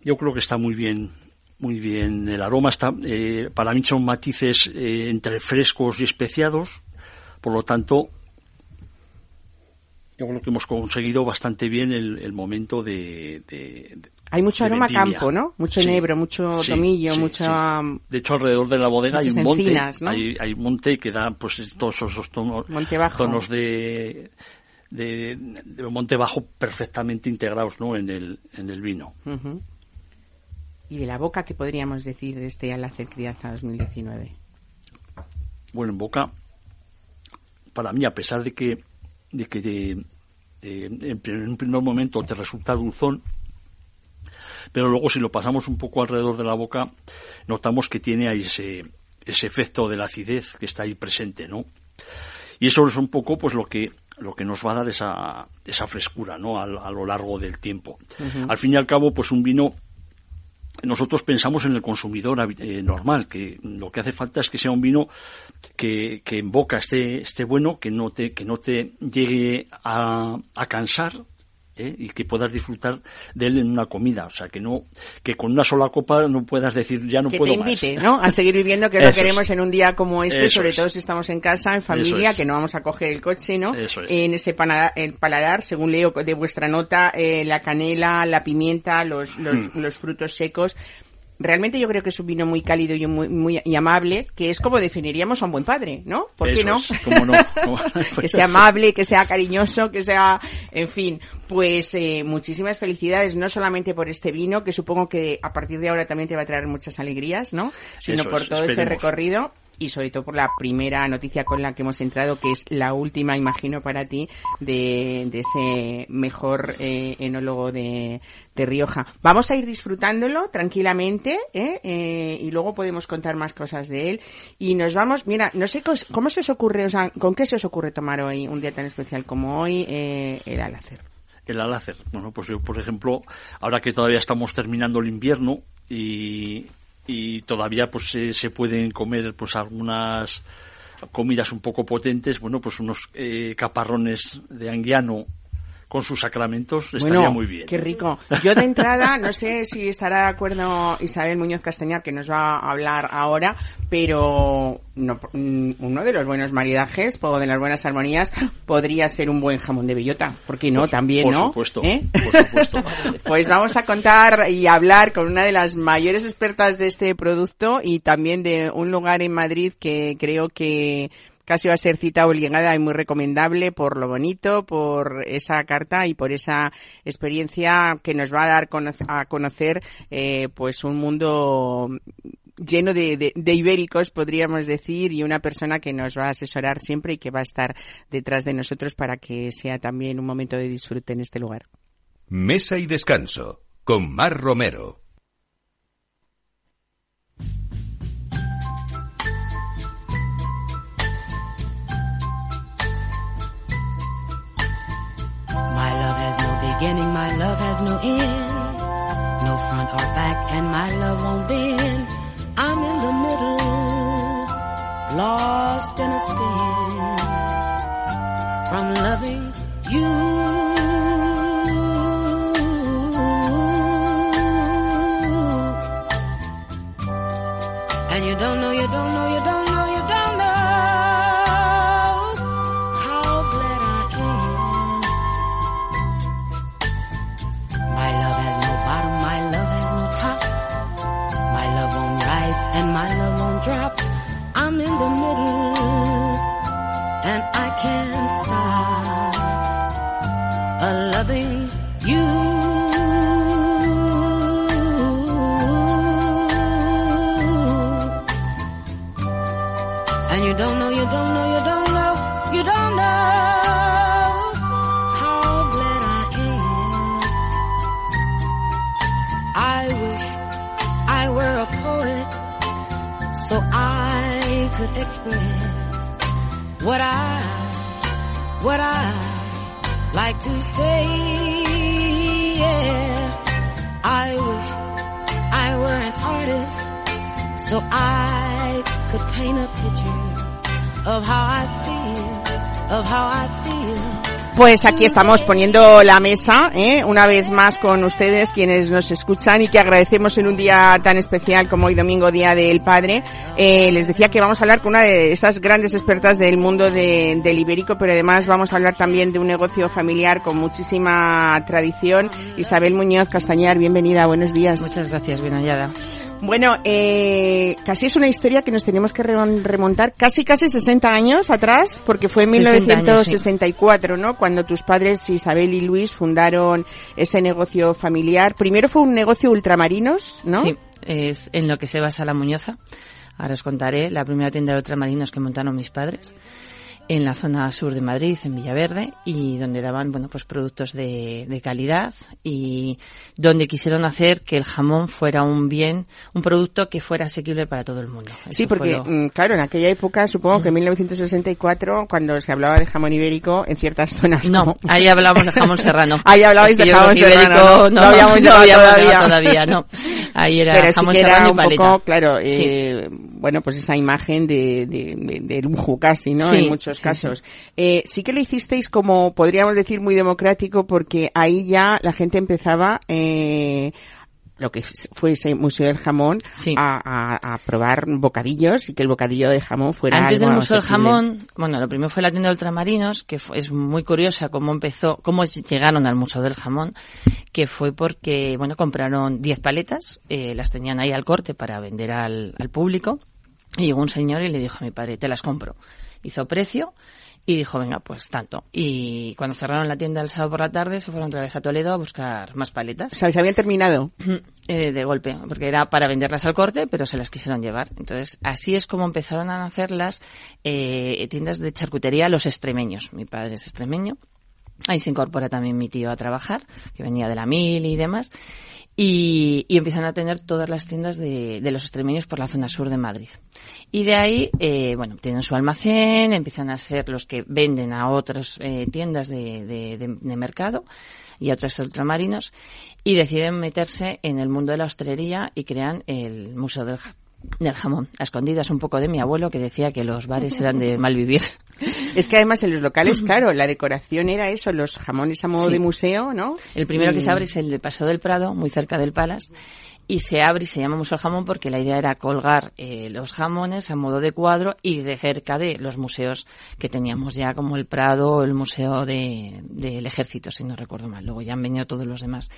Yo creo que está muy bien, muy bien. El aroma está, eh, para mí son matices eh, entre frescos y especiados, por lo tanto, yo creo que hemos conseguido bastante bien el, el momento de, de- de- Hay mucho aroma vendimia. campo, ¿no? Mucho Sí, enebro, mucho sí, tomillo, sí, mucha... De hecho, alrededor de la bodega hay un monte, encinas, ¿no? hay, hay monte que da pues todos esos tonos, tonos de, de, de monte bajo perfectamente integrados, ¿no? En el, en el vino. Y de la boca, ¿qué podríamos decir de este Alacer Crianza 2019? bueno en boca para mí a pesar de que de que de- de- en, prim- en un primer momento te resulta dulzón pero luego si lo pasamos un poco alrededor de la boca notamos que tiene ahí ese ese efecto de la acidez que está ahí presente no y eso es un poco pues lo que lo que nos va a dar esa esa frescura no a, a lo largo del tiempo. Al fin y al cabo pues un vino nosotros pensamos en el consumidor eh, normal, que lo que hace falta es que sea un vino que, que en boca esté, esté bueno, que no te, que no te llegue a, a cansar, ¿eh? y que puedas disfrutar de él en una comida. O sea, que no, que con una sola copa no puedas decir ya no que puedo te invite, más. ¿no? A seguir viviendo, que es lo queremos es. en un día como este, Eso sobre es. todo si estamos en casa, en familia, es. que no vamos a coger el coche, ¿no? Eso es. En ese el paladar, según leo de vuestra nota, eh, la canela, la pimienta, los, los, Hmm. los frutos secos. Realmente yo creo que es un vino muy cálido y muy, muy y amable, que es como definiríamos a un buen padre, ¿no? ¿Por qué no? es, cómo no, cómo- que sea amable, que sea cariñoso, que sea, en fin, pues eh, muchísimas felicidades, no solamente por este vino, que supongo que a partir de ahora también te va a traer muchas alegrías, ¿no? Sino Eso por es, todo ese recorrido y sobre todo por la primera noticia con la que hemos entrado, que es la última, imagino, para ti, de, de ese mejor eh, enólogo de, de Rioja. Vamos a ir disfrutándolo tranquilamente ¿eh? Eh, y luego podemos contar más cosas de él. Y nos vamos, mira, no sé cómo se os ocurre, o sea, ¿con qué se os ocurre tomar hoy, un día tan especial como hoy, eh, el Alacero? el alácer. Bueno, pues yo, por ejemplo, ahora que todavía estamos terminando el invierno y, y todavía pues se, se pueden comer pues algunas comidas un poco potentes, bueno, pues unos eh, caparrones de anguiano con sus sacramentos estaría Bueno, muy bien. qué rico. Yo de entrada, no sé si estará de acuerdo Isabel Muñoz Castañar, que nos va a hablar ahora, pero no, mm, uno de los buenos maridajes o de las buenas armonías podría ser un buen jamón de bellota. ¿Por qué no? Por- También, por ¿no? supuesto, ¿Eh? por supuesto. Pues vamos a contar y hablar con una de las mayores expertas de este producto y también de un lugar en Madrid que creo que casi va a ser cita obligada y muy recomendable por lo bonito, por esa carta y por esa experiencia que nos va a dar a conocer eh, pues un mundo lleno de ibéricos, podríamos decir, y una persona que nos va a asesorar siempre y que va a estar detrás de nosotros para que sea también un momento de disfrute en este lugar. Mesa y descanso con Mar Romero. My love has no beginning, my love has no end. No front or back, and my love won't bend. I'm in the middle, lost in a spin. From loving you. And you don't know, you don't know, you don't drop. I'm in the middle and I can't stop what I, what I like to say. Yeah, I wish I were an artist so I could paint a picture of how I feel, of how I feel. Pues aquí estamos poniendo la mesa, ¿eh? una vez más con ustedes quienes nos escuchan y que agradecemos en un día tan especial como hoy domingo, Día del Padre. Eh, les decía que vamos a hablar con una de esas grandes expertas del mundo de- del ibérico, pero además vamos a hablar también de un negocio familiar con muchísima tradición. Isabel Muñoz Castañar, bienvenida, buenos días. Muchas gracias, bien hallada. Bueno, eh, casi es una historia que nos tenemos que remon- remontar casi casi 60 años atrás, porque fue en 60 años, 1964, ¿no? Cuando tus padres Isabel y Luis fundaron ese negocio familiar. Primero fue un negocio ultramarinos, ¿no? Sí, es en lo que se basa la Muñoza. Ahora os contaré la primera tienda de ultramarinos que montaron mis padres. En la zona sur de Madrid, en Villaverde, y donde daban, bueno, pues productos de, de calidad y donde quisieron hacer que el jamón fuera un bien, un producto que fuera asequible para todo el mundo. Sí, Eso fue porque, lo- mm, claro, en aquella época, supongo que en 1964, cuando se hablaba de jamón ibérico, en ciertas zonas. No, como- ahí hablamos de jamón serrano. Ahí hablabais que de jamón que serrano, ibérico ¿no? No, No habíamos llegado todavía. todavía, no. Ahí era pero sí jamón que era serrano y un paleta. poco, claro, Sí. eh, bueno, pues esa imagen de, de, de- de lujo casi, ¿no? Sí, en muchos sí, casos. Eh, sí que lo hicisteis como, podríamos decir, muy democrático, porque ahí ya la gente empezaba, eh, lo que fue ese Museo del Jamón, Sí. a, a- a probar bocadillos y que el bocadillo de jamón fuera Antes algo del Museo del. Jamón, bueno, lo primero fue la tienda de ultramarinos, que fue- es muy curiosa cómo empezó, cómo llegaron al Museo del Jamón, que fue porque, bueno, compraron 10 paletas, eh, las tenían ahí al corte para vender al, al público, y llegó un señor y le dijo a mi padre, te las compro. Hizo precio y dijo, venga, pues tanto. Y cuando cerraron la tienda el sábado por la tarde, se fueron otra vez a Toledo a buscar más paletas. O sea, se habían terminado. Eh, de golpe, porque era para venderlas al corte, pero se las quisieron llevar. Entonces, así es como empezaron a nacer las eh, tiendas de charcutería Los Extremeños. Mi padre es extremeño. Ahí se incorpora también mi tío a trabajar, que venía de la mil y demás. Y, y empiezan a tener todas las tiendas de, de los extremeños por la zona sur de Madrid. Y de ahí, eh, bueno, tienen su almacén, empiezan a ser los que venden a otras eh, tiendas de, de- de- mercado y a otros ultramarinos y deciden meterse en el mundo de la hostelería y crean el Museo del, del Jamón, a escondidas un poco de mi abuelo que decía que los bares eran de mal vivir. Es que además en los locales, claro, la decoración era eso, los jamones a modo Sí. de museo, ¿no? El primero que se abre es el de Paso del Prado, muy cerca del Palace, y se abre y se llama Museo del Jamón porque la idea era colgar eh, los jamones a modo de cuadro y de cerca de los museos que teníamos ya, como el Prado o el Museo de- del Ejército, si no recuerdo mal. Luego ya han venido todos los demás.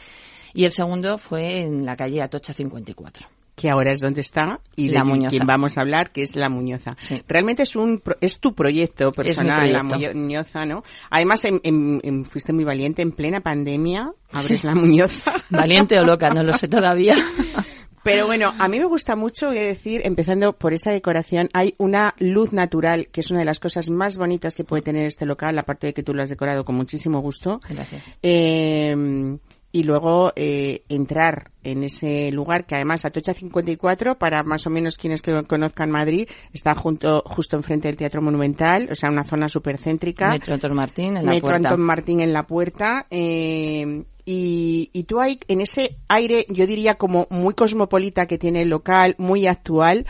Y el segundo fue en la calle Atocha 54. Que ahora es donde está y La de Muñoza. quien vamos a hablar, que es la Muñoza. Sí. Realmente es un es tu proyecto personal, la. Muñoza, ¿no? Además, en- en- en- fuiste muy valiente en plena pandemia, abres la Muñoza. Valiente o loca, no lo sé todavía. Pero bueno, a mí me gusta mucho, voy a decir, empezando por esa decoración, hay una luz natural, que es una de las cosas más bonitas que puede tener este local, aparte de que tú lo has decorado con muchísimo gusto. Gracias. Eh, y luego eh, entrar en ese lugar que además Atocha 54 para más o menos quienes que conozcan Madrid está junto justo enfrente del Teatro Monumental o sea una zona súper céntrica Metro Anton Martín en la Metro puerta. Antón Martín en la puerta eh, y, y tú hay en ese aire yo diría como muy cosmopolita que tiene el local muy actual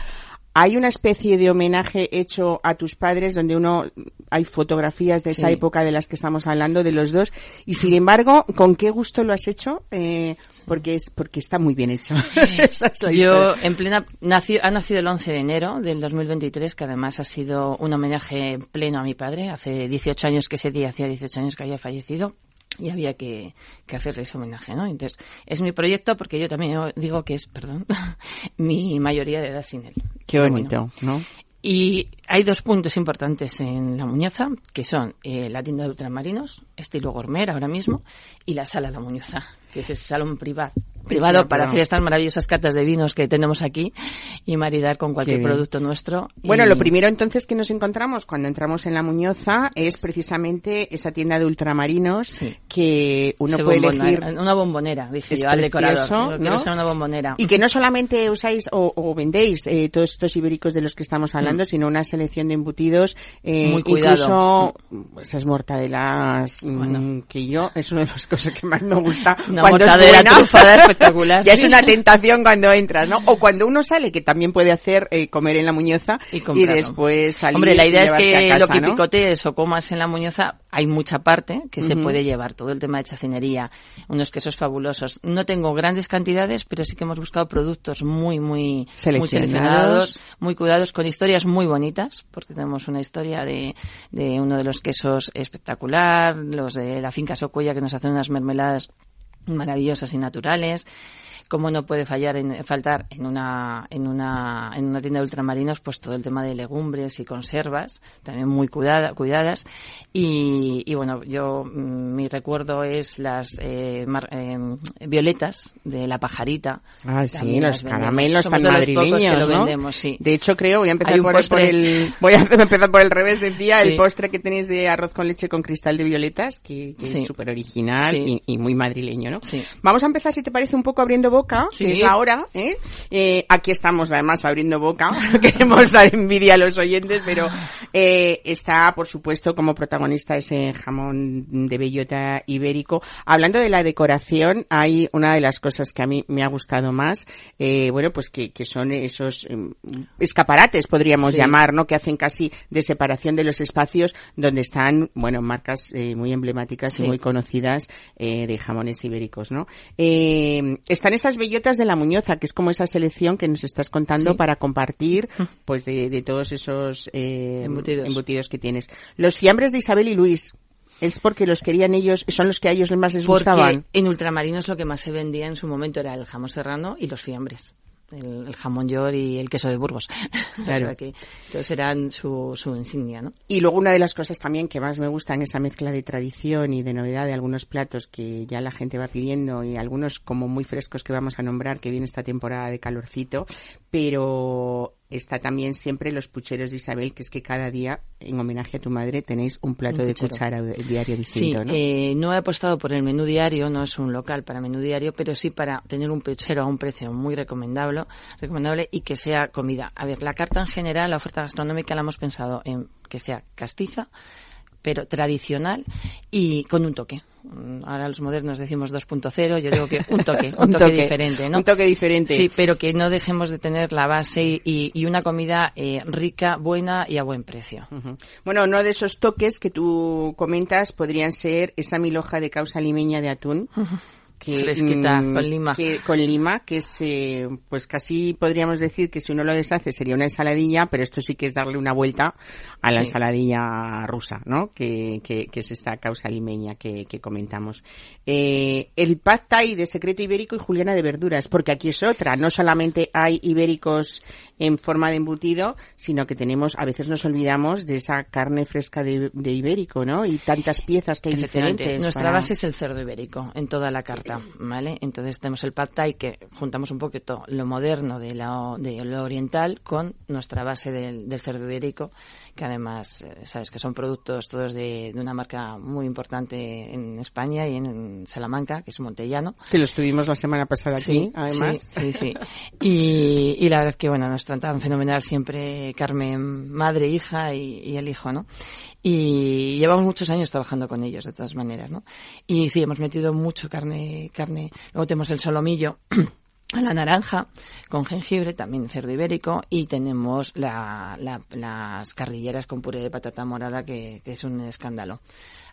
hay una especie de homenaje hecho a tus padres donde uno hay fotografías de esa Sí. época de las que estamos hablando de los dos y sin embargo con qué gusto lo has hecho Eh, porque es porque está muy bien hecho Esa es la Yo, historia. en plena, nació, ha nacido el 11 de enero del 2023, que además ha sido un homenaje pleno a mi padre. Hace 18 años que ese día, hacía 18 años que había fallecido. Y había que, que hacerle ese homenaje, ¿no? Entonces, es mi proyecto porque yo también digo que es, perdón, mi mayoría de edad sin él. qué bonito ¿no? Y hay dos puntos importantes en la Muñoza, que son eh, la tienda de ultramarinos, estilo gourmet ahora mismo, y la sala La Muñoza, que es ese salón privado, privado Sí, para hacer estas maravillosas catas de vinos que tenemos aquí y maridar con cualquier producto nuestro. Bueno, Y- lo primero entonces que nos encontramos cuando entramos en la Muñoza es precisamente esa tienda de ultramarinos Sí. que uno ese puede elegir Una bombonera, dije Es yo al decorador. ¿no? ser una bombonera. y que no solamente usáis o, o vendéis eh, todos estos ibéricos de los que estamos hablando, sino una selección de embutidos, eh, Mm. Muy cuidado. incluso esas mortadelas mm, Bueno. que yo es una de las cosas que más me gusta. Una cuando es mortadela buena. Espectacular, ya es una tentación cuando entras, ¿no? O cuando uno sale, que también puede hacer eh, comer en la muñoza Y después salir Hombre, la y idea es que casa, lo que ¿no? picotees o comas en la muñoza, hay mucha parte que se puede llevar. Todo el tema de chacinería, unos quesos fabulosos. No tengo grandes cantidades, pero sí que hemos buscado productos muy, muy, muy Seleccionados. seleccionados, muy cuidados, con historias muy bonitas, porque tenemos una historia de, de uno de los quesos espectacular, los de la finca Socuella que nos hacen unas mermeladas maravillosas y naturales como no puede fallar en, faltar en una, en una, en una tienda de ultramarinos, pues todo el tema de legumbres y conservas, también muy cuidada, cuidadas. Y, y bueno, yo, mm, mi recuerdo es las eh, mar- eh, violetas de la pajarita. Ah, sí, los caramelos tan los madrileños, lo ¿no? vendemos, sí. De hecho, creo, voy a empezar por, por postre. el, voy a empezar por el revés, decía, Sí. el postre que tenéis de arroz con leche con cristal de violetas, que, que Sí. es súper original y, y muy madrileño, ¿no? Vamos a empezar, si te parece, un poco abriendo boca, Sí. que es la hora, ¿eh? Eh, Aquí estamos, además, abriendo boca. Queremos dar envidia a los oyentes, pero eh, está, por supuesto, como protagonista ese jamón de bellota ibérico. Hablando de la decoración, hay una de las cosas que a mí me ha gustado más, eh, bueno, pues que, que son esos em, escaparates, podríamos Sí. llamar, ¿no? Que hacen casi de separación de los espacios donde están, bueno, marcas muy emblemáticas y muy conocidas de jamones ibéricos, ¿no? Están esas bellotas de la Muñoza, que es como esa selección que nos estás contando Sí. para compartir, pues, de, de todos esos eh, Embutidos. embutidos que tienes. Los fiambres de Isabel y Luis, es porque los querían ellos, son los que a ellos más les Porque gustaban. en ultramarinos lo que más se vendía en su momento era el jamón serrano y los fiambres. El, el jamón york y el queso de Burgos. Claro. O sea que, entonces eran su, su insignia, ¿no? Y luego una de las cosas también que más me gusta en esa mezcla de tradición y de novedad de algunos platos que ya la gente va pidiendo y algunos como muy frescos que vamos a nombrar que viene esta temporada de calorcito, pero está también siempre los pucheros de Isabel, que es que cada día en homenaje a tu madre tenéis un plato Un de cuchara diario Sí, distinto, ¿no? eh, no he apostado por el menú diario, no es un local para menú diario, pero sí para tener un puchero a un precio muy recomendable, recomendable y que sea comida. A ver, la carta en general, la oferta gastronómica la hemos pensado en que sea castiza, pero tradicional y con un toque. Ahora los modernos decimos 2.0, yo digo que un toque, un, Un toque, toque, diferente, ¿no? un toque diferente. Sí, pero que no dejemos de tener la base y, y una comida eh, rica, buena y a buen precio. Bueno, uno de esos toques que tú comentas podrían ser esa milhoja de causa limeña de atún. Que, Fresquita, mm, con lima. que- con lima, que es, eh, pues casi podríamos decir que si uno lo deshace sería una ensaladilla, pero esto sí que es darle una vuelta a la Sí. ensaladilla rusa, ¿no? Que, que, que es esta causa limeña que, que comentamos. Eh, el pad thai de secreto ibérico y juliana de verduras, porque aquí es otra, no solamente hay ibéricos en forma de embutido, sino que tenemos, a veces nos olvidamos de esa carne fresca de, de ibérico, ¿no? Y tantas piezas que hay diferentes. nuestra para- base es el cerdo ibérico en toda la carta, ¿vale? Entonces tenemos el pad thai que juntamos un poquito lo moderno de lo, de lo oriental con nuestra base del, del cerdo ibérico, que además, eh, sabes que son productos todos de, de una marca muy importante en España y en, Salamanca, que es Montellano. Que los tuvimos la semana pasada aquí, además. Sí, sí, sí. Y, y la verdad que, bueno, nos tratan fenomenal siempre Carmen, madre, hija y, y el hijo, ¿no? Y llevamos muchos años trabajando con ellos, de todas maneras, ¿no? Y sí, hemos metido mucho carne, carne. Luego tenemos el solomillo. a la naranja con jengibre, también cerdo ibérico y tenemos la, la- las carrilleras con puré de patata morada que, que es un escándalo.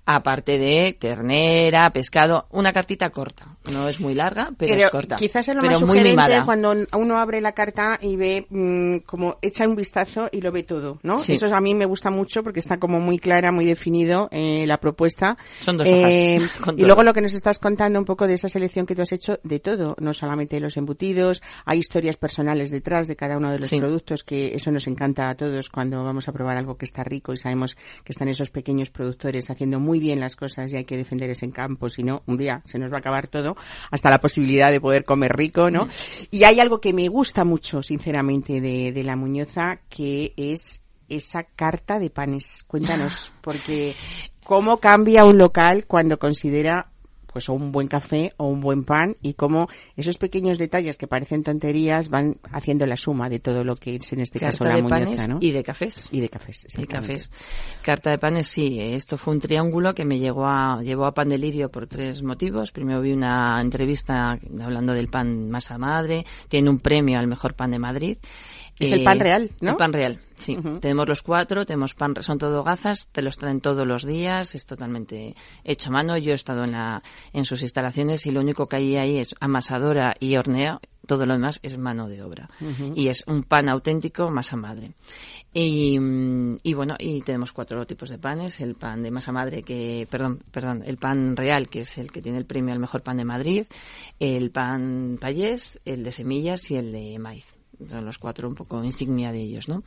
Aparte de ternera, pescado, una cartita corta. No es muy larga, pero, es corta. quizás es lo pero más muy sugerente mimada. cuando uno abre la carta y ve mm, como echa un vistazo y lo ve todo, ¿no? Sí. Eso a mí me gusta mucho porque está como muy clara, muy definido eh, la propuesta. Son dos Eh, hojas, con y luego lo que nos estás contando un poco de esa selección que tú has hecho de todo, no solamente los embutidos, hay historias personales detrás de cada uno de los Sí. productos que eso nos encanta a todos cuando vamos a probar algo que está rico y sabemos que están esos pequeños productores haciendo muy bien las cosas y hay que defender ese campo, si no, un día se nos va a acabar todo, hasta la posibilidad de poder comer rico, ¿no? Y hay algo que me gusta mucho, sinceramente, de, de la Muñoza, que es esa carta de panes. Cuéntanos, porque cómo cambia un local cuando considera pues o un buen café o un buen pan y cómo esos pequeños detalles que parecen tonterías van haciendo la suma de todo lo que es en este caso la de muñoza, panes ¿no? y de cafés. Y de cafés, Y cafés. Carta de panes, sí. Esto fue un triángulo que me llegó a, llevó a Pan Delirio por tres motivos. Primero vi una entrevista hablando del pan masa madre. Tiene un premio al mejor pan de Madrid. Es el pan real, ¿no? El pan real, sí. Tenemos los cuatro, tenemos pan, son todo gazas, te los traen todos los días, es totalmente hecho a mano. Yo he estado en, la, en sus instalaciones y lo único que hay ahí es amasadora y horneo Todo lo demás es mano de obra. Y es un pan auténtico, masa madre. Y, y bueno, y tenemos cuatro tipos de panes. El pan de masa madre, que, perdón, perdón, el pan real, que es el que tiene el premio al mejor pan de Madrid, el pan payés, el de semillas y el de maíz. Son los cuatro un poco insignia de ellos, ¿no?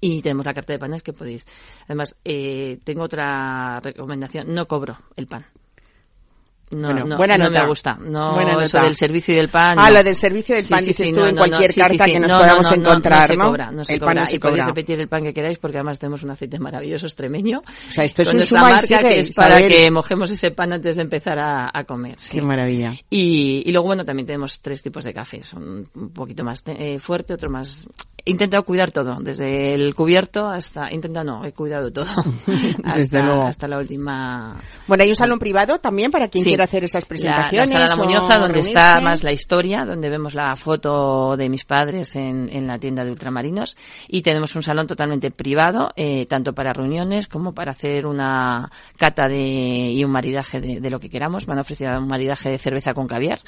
Y tenemos la carta de panes que podéis. Además, eh, tengo otra recomendación. No cobro el pan. No, Bueno, no, buena no nota. me gusta. No, Buena eso nota. del servicio y del pan. Ah, no. lo del servicio del pan, sí, dices sí, tú no, en no, cualquier no, carta sí, que nos no, podamos no, no, encontrar, no, ¿no? se cobra, no se El pan cobra. no se y podéis cobra. repetir el pan que queráis porque además tenemos un aceite maravilloso extremeño. O sea, esto es un suma marca sigue, que es para que mojemos ese pan antes de empezar a, a comer. sí. Qué maravilla. Y, y luego, bueno, también tenemos tres tipos de café. Son un poquito más eh, fuerte, otro más... He intentado cuidar todo, desde el cubierto hasta... Intenta no, he cuidado todo. hasta, Desde luego. hasta la última... Bueno, hay un salón privado también para quien Sí. quiera hacer esas presentaciones. la sala La o Muñoza, donde reunirse. está más la historia, donde vemos la foto de mis padres en, en la tienda de ultramarinos. Y tenemos un salón totalmente privado, eh, tanto para reuniones como para hacer una cata de, y un maridaje de, de lo que queramos. Me han ofrecido un maridaje de cerveza con caviar.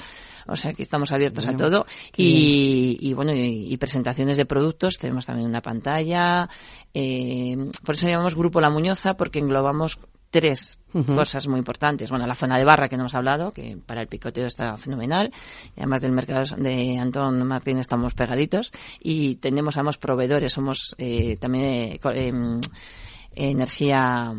O sea que estamos abiertos a todo. Y, y bueno, y, y presentaciones de productos. Tenemos también una pantalla. eh, por eso llamamos Grupo La Muñoza, porque englobamos tres cosas muy importantes. Bueno, la zona de barra que no hemos hablado, que para el picoteo está fenomenal. Y además del mercado de Antón Martín estamos pegaditos. Y tenemos ambos proveedores. Somos eh, también eh, em, energía,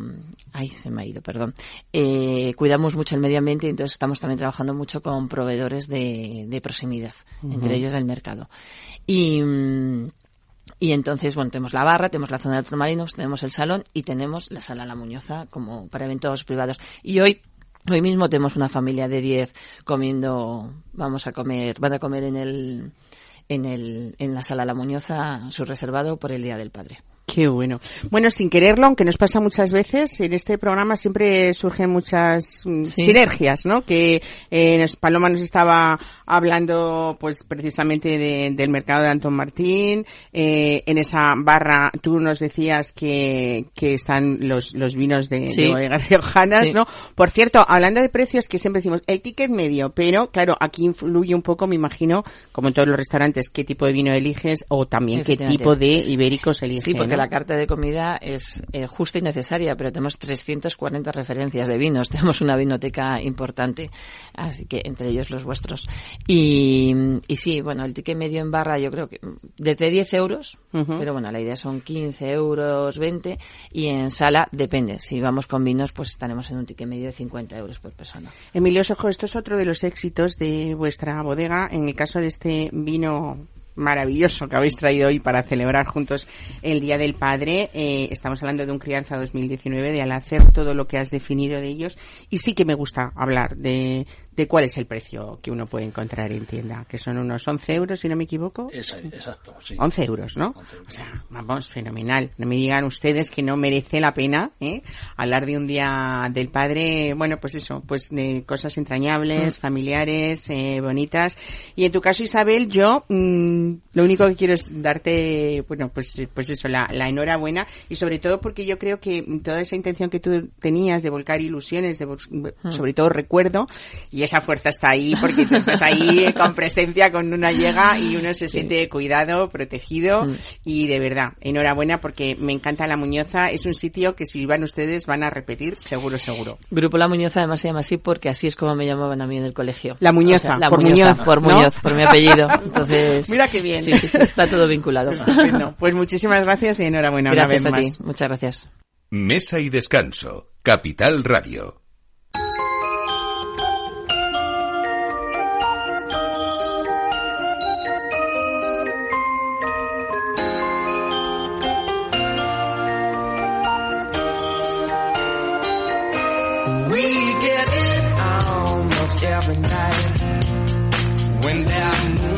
ay, se me ha ido, perdón. Eh, cuidamos mucho el medio ambiente y entonces estamos también trabajando mucho con proveedores de, de proximidad, entre ellos del mercado. Y, mm, y entonces, bueno, tenemos la barra, tenemos la zona de ultramarinos, tenemos el salón y tenemos la sala La Muñoza como para eventos privados. Y hoy, hoy mismo tenemos una familia de 10 comiendo, vamos a comer, van a comer en el, en el, en la sala La Muñoza, su reservado por el Día del Padre. Qué bueno. Bueno, sin quererlo, aunque nos pasa muchas veces, en este programa siempre surgen muchas mm, Sí. sinergias, ¿no? Que eh, Paloma nos estaba hablando, pues, precisamente de- del mercado de Antón Martín. Eh, en esa barra tú nos decías que, que están los, los vinos de, Sí. de bodegas riojanas, Sí. ¿no? Por cierto, hablando de precios, que siempre decimos el ticket medio, pero claro, aquí influye un poco, me imagino, como en todos los restaurantes, qué tipo de vino eliges o también qué tipo de ibéricos eliges. La carta de comida es eh, justa y necesaria, pero tenemos 340 referencias de vinos. Tenemos una vinoteca importante, así que entre ellos los vuestros. Y, y sí, bueno, el ticket medio en barra yo creo que desde 10 euros, pero bueno, la idea son 15 euros, 20, y en sala depende. Si vamos con vinos, pues estaremos en un ticket medio de 50 euros por persona. Emilio Sojo, esto es otro de los éxitos de vuestra bodega. En el caso de este vino maravilloso que habéis traído hoy para celebrar juntos el Día del Padre, eh, estamos hablando de un crianza 2019, de al hacer todo lo que has definido de ellos. Y sí que me gusta hablar de, de cuál es el precio que uno puede encontrar en tienda, que son unos 11 euros, si no me equivoco. Exacto, sí. 11 euros, ¿no? 11 euros. O sea, vamos, fenomenal. No me digan ustedes que no merece la pena ¿eh? hablar de un día del padre, bueno, pues eso, pues de cosas entrañables, Mm. familiares, eh, bonitas. Y en tu caso, Isabel, yo mm, lo único que quiero es darte, bueno, pues, pues eso, la, la enhorabuena y sobre todo porque yo creo que toda esa intención que tú tenías de volcar ilusiones, de Mm. sobre todo recuerdo, y esa fuerza está ahí porque tú estás ahí con presencia, con una llega y uno se siente cuidado, protegido Mm. y de verdad, enhorabuena porque me encanta la Muñoza, es un sitio que si van ustedes van a repetir seguro, seguro. Grupo La Muñoza además se llama así porque así es como me llamaban a mí en el colegio. La Muñoza, la por Muñoz, por ¿no? Muñoz, por mi apellido. Entonces, Mira qué bien. Sí, está todo vinculado. Estupendo. Pues muchísimas gracias y enhorabuena Gracias una a vez ti, más. muchas gracias. Mesa y descanso. Capital Radio. Every night. When that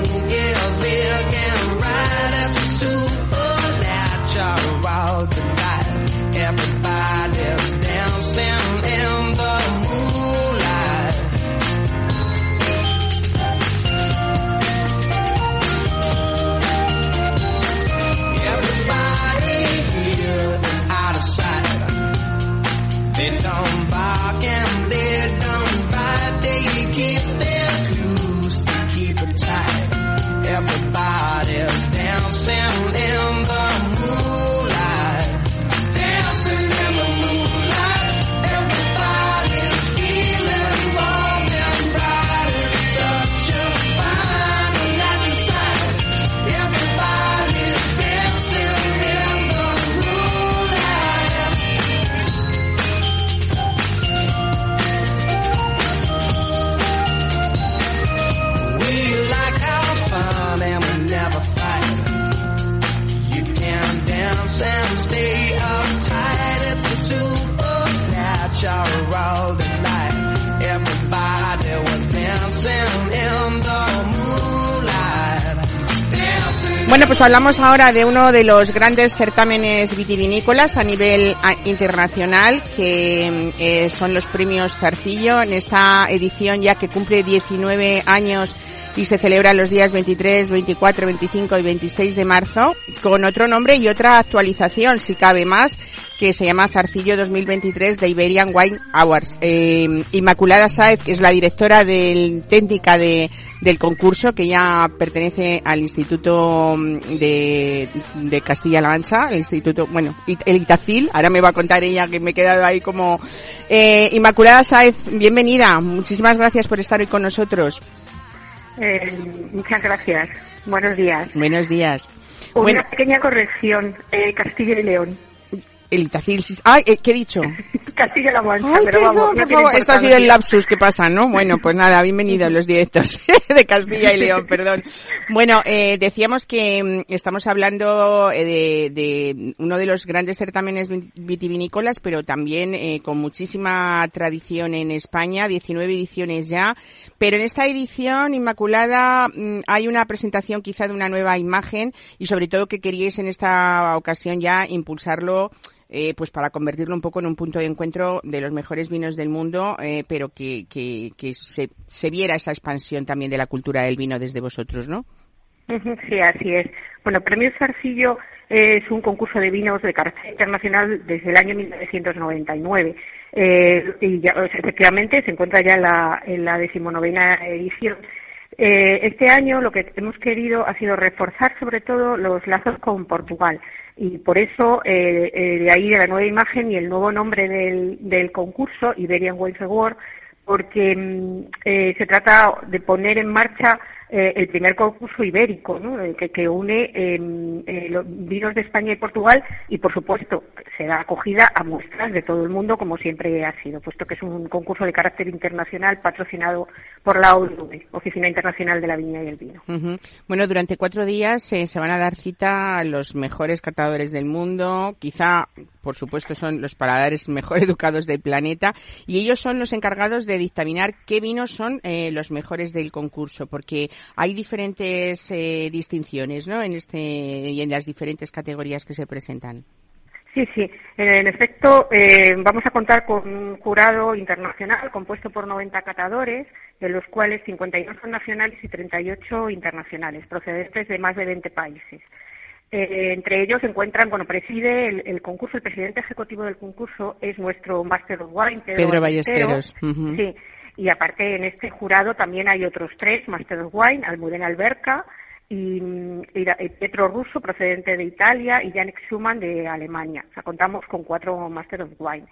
Bueno, pues hablamos ahora de uno de los grandes certámenes vitivinícolas a nivel internacional, que eh, son los premios Zarcillo, en esta edición ya que cumple 19 años y se celebra los días 23, 24, 25 y 26 de marzo, con otro nombre y otra actualización, si cabe más, que se llama Zarcillo 2023 de Iberian Wine Awards. Eh, Inmaculada Saez, que es la directora del técnica de, del concurso, que ya pertenece al Instituto de, de Castilla-La Mancha, el Instituto, bueno, el Itacil, ahora me va a contar ella que me he quedado ahí como... Eh, Inmaculada Saez, bienvenida, muchísimas gracias por estar hoy con nosotros. Eh, muchas gracias. Buenos días. Buenos días. Una Bueno, pequeña corrección. Eh, Castilla y León. el Itacil, sí- ay, eh, ¿qué he dicho? Castilla-La Mancha, Ay, pero perdón, vamos, no por tiene favor. Esto ha sido el lapsus que pasa, ¿no? Bueno, pues nada, bienvenidos los directos de Castilla y León, perdón. Bueno, eh, decíamos que mm, estamos hablando eh, de, de uno de los grandes certámenes vin- vitivinícolas, pero también eh, con muchísima tradición en España, 19 ediciones ya. Pero en esta edición, Inmaculada, mm, hay una presentación quizá de una nueva imagen y sobre todo que queríais en esta ocasión ya impulsarlo eh, pues para convertirlo un poco en un punto de encuentro de los mejores vinos del mundo, eh, pero que, que, que se, se viera esa expansión también de la cultura del vino desde vosotros, ¿no? Sí, así es. Bueno, Premio Zarcillo es un concurso de vinos de carácter internacional desde el año 1999. Eh, y ya, efectivamente se encuentra ya en la, en la decimonovena edición. Eh, este año lo que hemos querido ha sido reforzar sobre todo los lazos con Portugal y por eso eh, eh, de ahí de la nueva imagen y el nuevo nombre del, concurso Iberian Wines Award porque mm, eh, se trata de poner en marcha eh, el primer concurso ibérico, ¿no? Que, une eh, eh, los vinos de España y Portugal y, por supuesto, se da acogida a muestras de todo el mundo, como siempre ha sido, puesto que es un concurso de carácter internacional patrocinado por la OIV, Oficina Internacional de la Viña y el Vino. Bueno, durante cuatro días eh, se van a dar cita a los mejores catadores del mundo, quizá, por supuesto, son los paladares mejor educados del planeta, y ellos son los encargados de dictaminar qué vinos son los mejores del concurso, porque hay diferentes eh, distinciones, ¿no? En este y en las diferentes categorías que se presentan. Sí, sí. En efecto, eh, vamos a contar con un jurado internacional compuesto por 90 catadores, de los cuales 52 son nacionales y 38 internacionales, procedentes de más de 20 países. Eh, entre ellos se encuentran, bueno, preside el, el concurso, el presidente ejecutivo del concurso es nuestro Master of Wine, Pedro, Pedro Ballesteros. Sí. Y aparte en este jurado también hay otros tres Master of Wine, Almudena Alberca y, y da- y Pietro Russo, procedente de Italia, y Janek Schumann de Alemania. O sea, contamos con cuatro Master of Wine.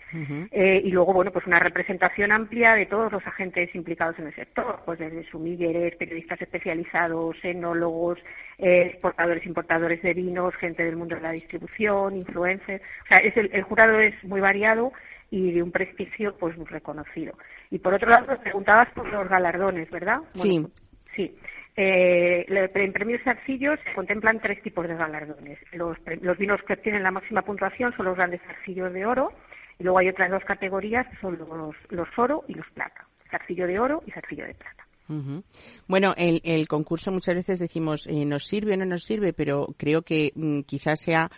Eh, y luego, bueno, pues una representación amplia de todos los agentes implicados en el sector, pues desde sumilleres, periodistas especializados, enólogos, eh, exportadores, importadores de vinos, gente del mundo de la distribución, influencers. O sea, es el, el jurado es muy variado y de un prestigio pues muy reconocido. Y por otro lado, preguntabas por los galardones, ¿verdad? Sí. Bueno, Sí. Eh, en premios Zarcillos se contemplan tres tipos de galardones. Los, los vinos que obtienen la máxima puntuación son los grandes zarcillos de oro y luego hay otras dos categorías que son los, los oro y los plata. Zarcillo de oro y zarcillo de plata. Bueno, el, el concurso muchas veces decimos eh, nos sirve o no nos sirve, pero creo que mm, quizás sea,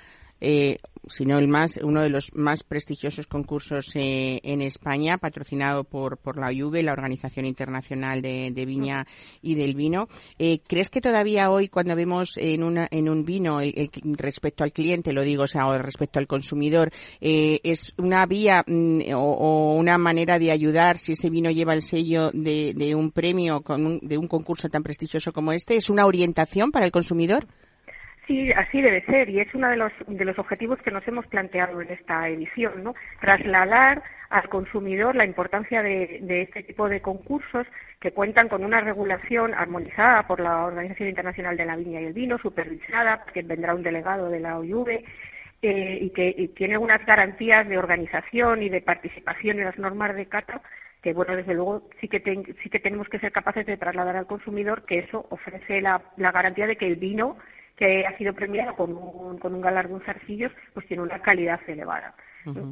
eh, si no el más, uno de los más prestigiosos concursos eh, en España, patrocinado por, por la UV, la Organización Internacional de, de Viña y del Vino. Eh, ¿Crees que todavía hoy, cuando vemos en, una, en un vino, respecto al cliente, lo digo, o sea, o respecto al consumidor, eh, es una vía mm, o, o una manera de ayudar si ese vino lleva el sello de, de un premio, con un- de un concurso tan prestigioso como este? ¿Es una orientación para el consumidor? Sí, así debe ser y es uno de los, de los objetivos que nos hemos planteado en esta edición, ¿no? Trasladar al consumidor la importancia de, de este tipo de concursos que cuentan con una regulación armonizada por la Organización Internacional de la Viña y el Vino, supervisada, que vendrá un delegado de la OIV, eh, y que y tiene unas garantías de organización y de participación en las normas de cata que bueno desde luego sí que ten- sí que tenemos que ser capaces de trasladar al consumidor que eso ofrece la, la garantía de que el vino que ha sido premiado con un, con un galardón zarcillos, pues tiene una calidad elevada.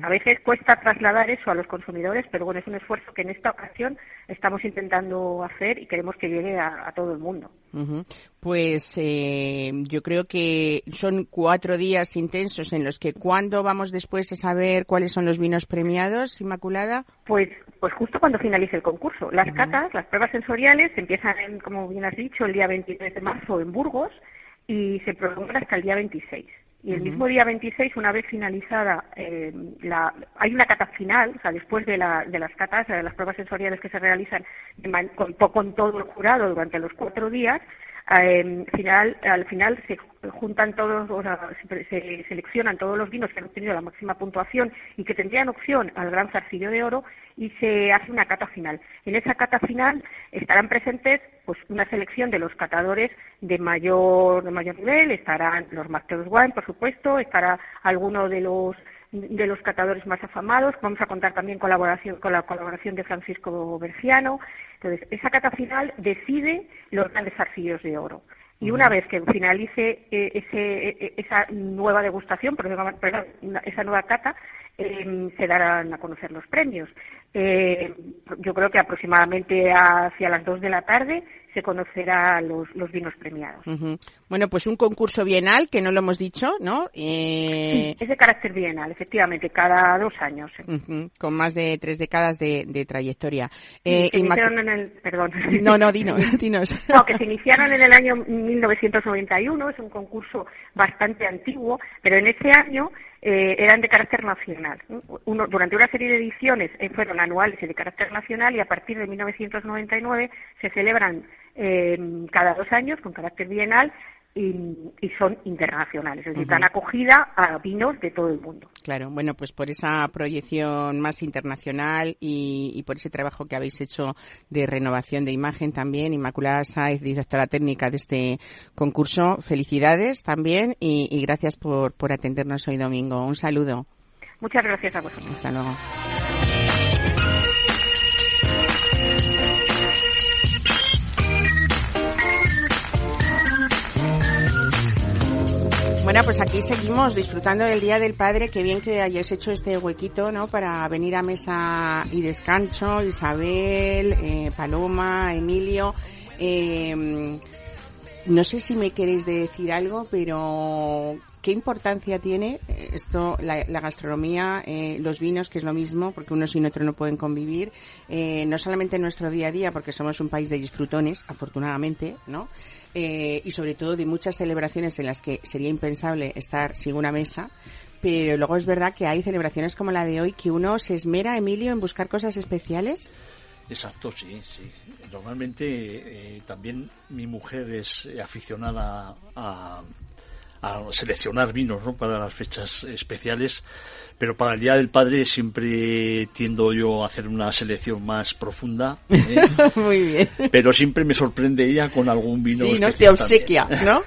A veces cuesta trasladar eso a los consumidores, pero bueno, es un esfuerzo que en esta ocasión estamos intentando hacer y queremos que llegue a, a todo el mundo. Ujú. Pues eh, yo creo que son cuatro días intensos en los que cuando vamos después a saber cuáles son los vinos premiados, Inmaculada. Pues, pues justo cuando finalice el concurso. Las catas, las pruebas sensoriales empiezan, en, como bien has dicho, el día 23 de marzo en Burgos y se prolongan hasta el día 26. Y el mismo día 26, una vez finalizada, eh, la, hay una cata final, o sea, después de, la, de las catas, de las pruebas sensoriales que se realizan con, con todo el jurado durante los cuatro días, eh, final, al final se juntan todos, o sea, se, se seleccionan todos los vinos que han obtenido la máxima puntuación y que tendrían opción al gran zarcillo de oro y se hace una cata final. En esa cata final estarán presentes pues una selección de los catadores de mayor de mayor nivel, estarán los Masters Wine, por supuesto, estará alguno de los de los catadores más afamados. Vamos a contar también colaboración, con la colaboración de Francisco Berciano. Entonces, esa cata final decide los grandes zarcillos de oro. Y una vez que finalice eh, ese, eh, esa nueva degustación, perdón, esa nueva cata, eh, se darán a conocer los premios. Eh, yo creo que aproximadamente hacia las 2 de la tarde se conocerá los, los vinos premiados. Bueno, pues un concurso bienal, que no lo hemos dicho, ¿no? Eh, Es de carácter bienal, efectivamente, cada dos años. con más de tres décadas de, de trayectoria. Eh, se iniciaron en el, perdón. No, no, dinos, dinos. No, que se iniciaron en el año 1991, es un concurso bastante antiguo, pero en ese año eh, eran de carácter nacional. Uno, durante una serie de ediciones eh, fueron anuales y de carácter nacional y a partir de 1999 se celebran eh, cada dos años con carácter bienal y, y son internacionales, es decir, dan acogida a vinos de todo el mundo. Claro, bueno, pues por esa proyección más internacional y, y por ese trabajo que habéis hecho de renovación de imagen también, Inmaculada Sáez, directora técnica de este concurso, felicidades también y, y gracias por, por atendernos hoy domingo. Un saludo. Muchas gracias a vosotros. Hasta luego. Bueno, pues aquí seguimos disfrutando del Día del Padre. Qué bien que hayáis hecho este huequito, ¿no? Para venir a mesa y descanso. Isabel, eh, Paloma, Emilio. Eh, no sé si me queréis decir algo, pero ¿qué importancia tiene eh, esto, la, la gastronomía, eh, los vinos, que es lo mismo, porque uno sin otro no pueden convivir, eh, no solamente en nuestro día a día, porque somos un país de disfrutones, afortunadamente, ¿no? Eh, y sobre todo de muchas celebraciones en las que sería impensable estar sin una mesa, pero luego es verdad que hay celebraciones como la de hoy que uno se esmera, Emilio, en buscar cosas especiales. Exacto, sí, sí. Normalmente eh, también mi mujer es aficionada a, a seleccionar vinos ¿no? para las fechas especiales, pero para el Día del Padre siempre tiendo yo a hacer una selección más profunda, ¿eh? Muy bien. pero siempre me sorprende ella con algún vino Sí, ¿no? Te obsequia, también. ¿no?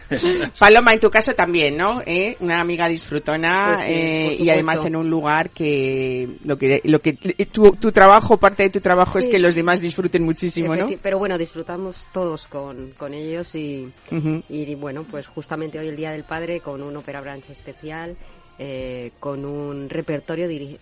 Paloma, en tu caso también, ¿no? ¿Eh? Una amiga disfrutona Pues sí, eh, y además en un lugar que lo que lo que tu, tu trabajo, parte de tu trabajo es que los demás disfruten muchísimo, ¿no? Pero bueno, disfrutamos todos con, con ellos y, y bueno, pues justamente hoy el Día del Padre con un ópera branch especial, eh, con un repertorio diri-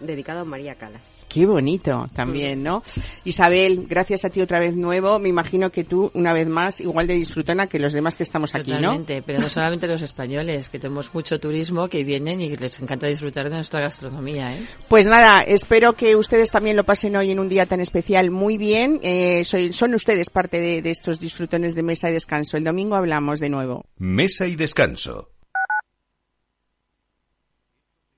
dedicado a María Calas. Qué bonito también, ¿no? Isabel, gracias a ti otra vez nuevo. Me imagino que tú, una vez más, igual de disfrutona que los demás que estamos aquí, ¿no? Totalmente, pero no solamente los españoles, que tenemos mucho turismo que vienen y les encanta disfrutar de nuestra gastronomía, ¿eh? Pues nada, espero que ustedes también lo pasen hoy en un día tan especial muy bien. Eh, soy- son ustedes parte de, de estos disfrutones de mesa y descanso. El domingo hablamos de nuevo. Mesa y descanso.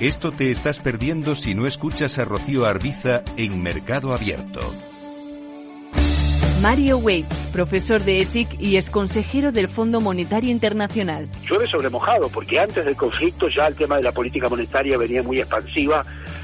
Esto te estás perdiendo si no escuchas a Arbiza en Mercado Abierto. Mario Waits, profesor de ESIC y ex consejero del Fondo Monetario Internacional. Llueve sobre mojado, porque antes del conflicto ya el tema de la política monetaria venía muy expansiva,